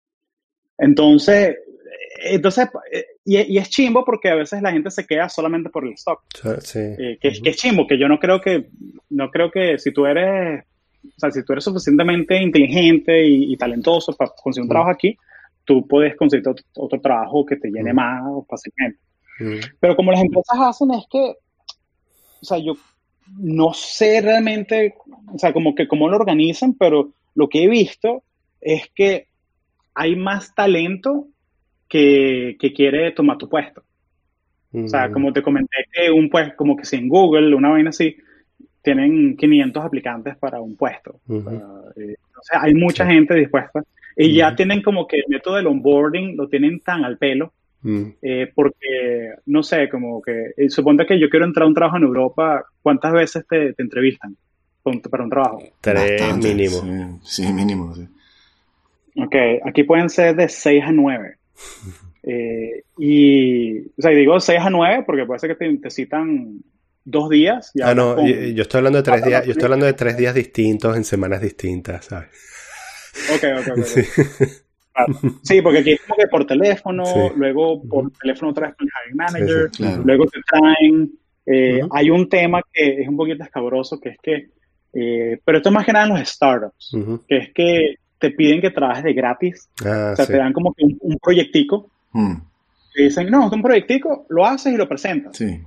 Entonces, eh, entonces eh, y, es chimbo porque a veces la gente se queda solamente por el stock. Sí. que, que, es chimbo, que yo no creo que, no creo que si tú eres o sea, si tú eres suficientemente inteligente y, talentoso para conseguir un mm. trabajo aquí, tú puedes conseguir otro, trabajo que te llene mm. más fácilmente. Mm. Pero como las empresas hacen es que, o sea, yo no sé realmente, o sea, como que cómo lo organizan, pero lo que he visto es que hay más talento que, que quiere tomar tu puesto. O sea, como te comenté que un puesto, como que si en Google, una vaina así, tienen 500 aplicantes para un puesto. Eh, o sea, hay mucha gente dispuesta. Y ya tienen como que el método del onboarding lo tienen tan al pelo. Eh, porque, no sé, como que, eh, suponte que yo quiero entrar a un trabajo en Europa, ¿cuántas veces te, entrevistan para un trabajo? Tres mínimo. Sí, mínimo, sí. Ok, aquí pueden ser de 6 a 9. y, o sea, digo 6 a 9 porque puede ser que te, te citan dos días. ah, no, yo, estoy hablando de tres días, yo estoy hablando de tres días distintos en semanas distintas, ¿sabes? Ok, ok, ok. Sí. porque aquí es como que por teléfono, luego por teléfono otra vez con el hiring manager, luego te traen. Eh, hay un tema que es un poquito escabroso, que es que, eh, pero esto es más que nada en los startups, que es que te piden que trabajes de gratis. Ah, o sea, te dan como que un, proyectico. Mm. Y dicen, no, es un proyectico, lo haces y lo presentas. Sí.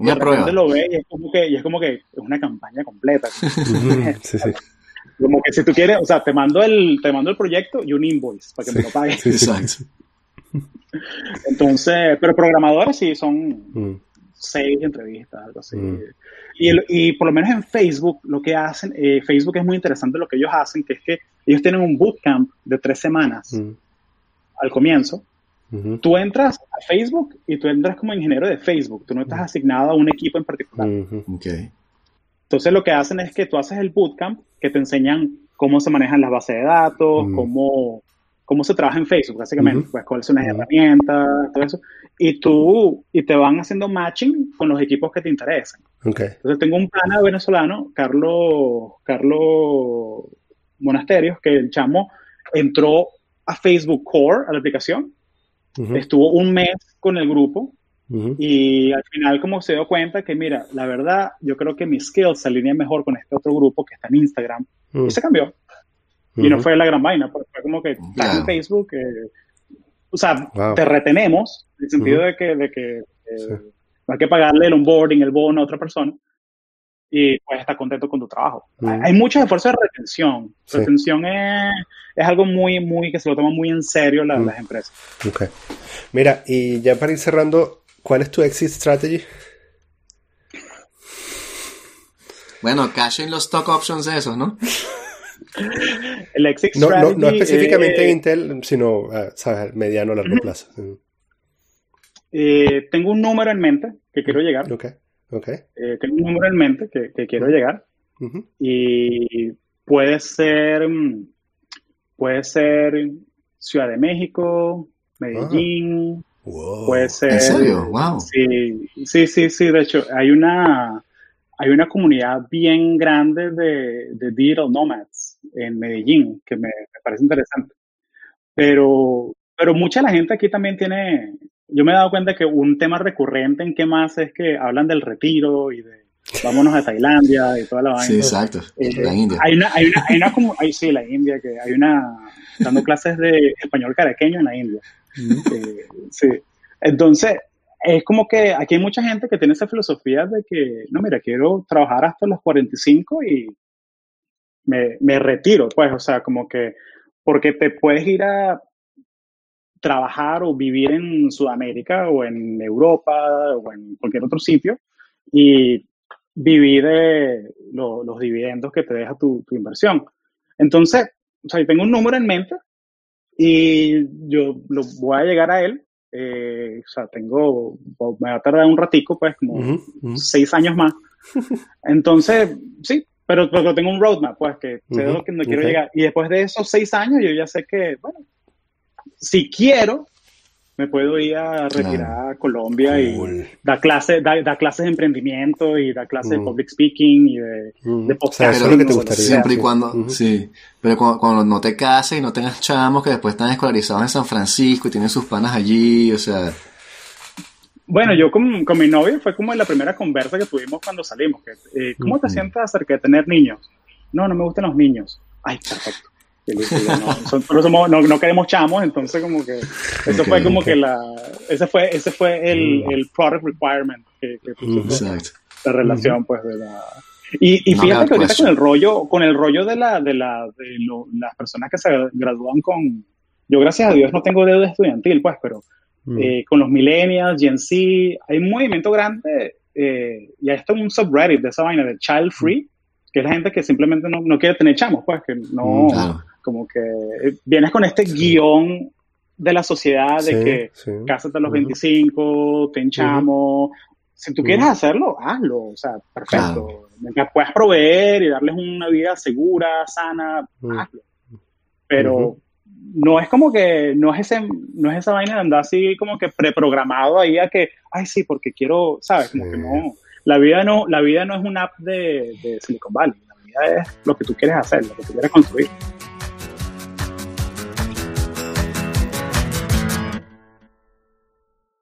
Una prueba. lo ve y es como que, y es como que es una campaña completa. sí, sí. Como que si tú quieres, o sea, te mando el, te mando el proyecto y un invoice para que me lo pagues. exacto. Entonces, pero programadores sí son mm. seis entrevistas, algo así. Mm. Y, y, por lo menos en Facebook, lo que hacen, eh, Facebook es muy interesante lo que ellos hacen, que es que ellos tienen un bootcamp de tres semanas mm. al comienzo, Tú entras a Facebook y tú entras como ingeniero de Facebook, tú no estás asignado a un equipo en particular. Entonces lo que hacen es que tú haces el bootcamp, que te enseñan cómo se manejan las bases de datos, cómo, cómo se trabaja en Facebook, básicamente, pues cuáles son las herramientas, todo eso. Y tú, y te van haciendo matching con los equipos que te interesan. Entonces tengo un pana venezolano, Carlos, Carlos Monasterios, que el chamo entró a Facebook Core, a la aplicación, Estuvo un mes con el grupo y al final como se dio cuenta que, mira, la verdad, yo creo que mis skills se alinean mejor con este otro grupo que está en Instagram y se cambió. Y no fue la gran vaina, fue como que en Facebook, eh, o sea, te retenemos en el sentido de que, de que eh, no hay que pagarle el onboarding, el bono a otra persona y puedes estar contento con tu trabajo. Hay muchos esfuerzos de retención. Retención es, es, algo muy, muy, que se lo toma muy en serio las empresas. Ok. Mira, y ya para ir cerrando, ¿cuál es tu exit strategy? Bueno, cash en los stock options esos, ¿no? el exit no, no, no, específicamente eh, Intel, sino, uh, ¿sabes? Mediano a largo plazo. Eh, tengo un número en mente que quiero llegar. Ok, ok. Eh, tengo un número en mente que, que quiero llegar. Y puede ser, mm, puede ser Ciudad de México, Medellín, puede ser... ¿En serio? Wow. Sí, sí, sí, sí, de hecho, hay una, hay una comunidad bien grande de, de digital nomads en Medellín que me, parece interesante. Pero, pero mucha la gente aquí también tiene, yo me he dado cuenta que un tema recurrente en qué más es que hablan del retiro y de vámonos a Tailandia y toda la vaina. Sí, exacto. Eh, la India. Hay una, hay una, hay una como, sí, la India, que hay una, dando clases de español caraqueño en la India. Eh, sí. Entonces, es como que aquí hay mucha gente que tiene esa filosofía de que, no, mira, quiero trabajar hasta los 45 y me, me retiro, pues, o sea, como que, porque te puedes ir a trabajar o vivir en Sudamérica o en Europa o en cualquier otro sitio y vivir de los dividendos que te deja tu, tu, inversión. Entonces, o sea, yo tengo un número en mente y yo lo voy a llegar a él. Eh, o sea, tengo, me va a tardar un ratico, pues como seis años más. Entonces, sí, pero, pero tengo un roadmap, pues que sé lo que no quiero llegar. Y después de esos seis años, yo ya sé que, bueno, si quiero, me puedo ir a retirar a Colombia y dar clases da, clases de emprendimiento y dar clases de mm. public speaking y de, mm. de podcast. que te gustaría. Siempre y cuando, sí, pero cuando, no te cases y no tengas chamos que después están escolarizados en San Francisco y tienen sus panas allí, o sea... Bueno, yo con, con mi novio fue como la primera conversa que tuvimos cuando salimos. Que, eh, ¿Cómo te sientas acerca de tener niños? No, no me gustan los niños. Ay, perfecto no, no, no, queremos chamos, entonces como que eso fue como que la, ese fue, ese fue el, mm. el product requirement que, que la relación, pues, de la... Y, y fíjate que ahorita con el rollo, con el rollo de la, de la, de las personas que se gradúan con, yo gracias a Dios no tengo deuda estudiantil, pues, pero mm. eh, con los millennials, Gen Z, hay un movimiento grande, eh, y esto es un subreddit de esa vaina de child free, que es la gente que simplemente no, no quiere tener chamos, pues, que no, mm, como que vienes con este guion de la sociedad de que cásate a los 25, te hinchamos. Si tú quieres hacerlo, hazlo. O sea, perfecto. Mientras puedas proveer y darles una vida segura, sana, hazlo. Pero no es como que, no es, ese, no es esa vaina de andar así como que preprogramado ahí a que, ay, sí, porque quiero, ¿sabes? Como que no. La vida no, la vida no es una app de, de Silicon Valley. La vida es lo que tú quieres hacer, lo que tú quieres construir.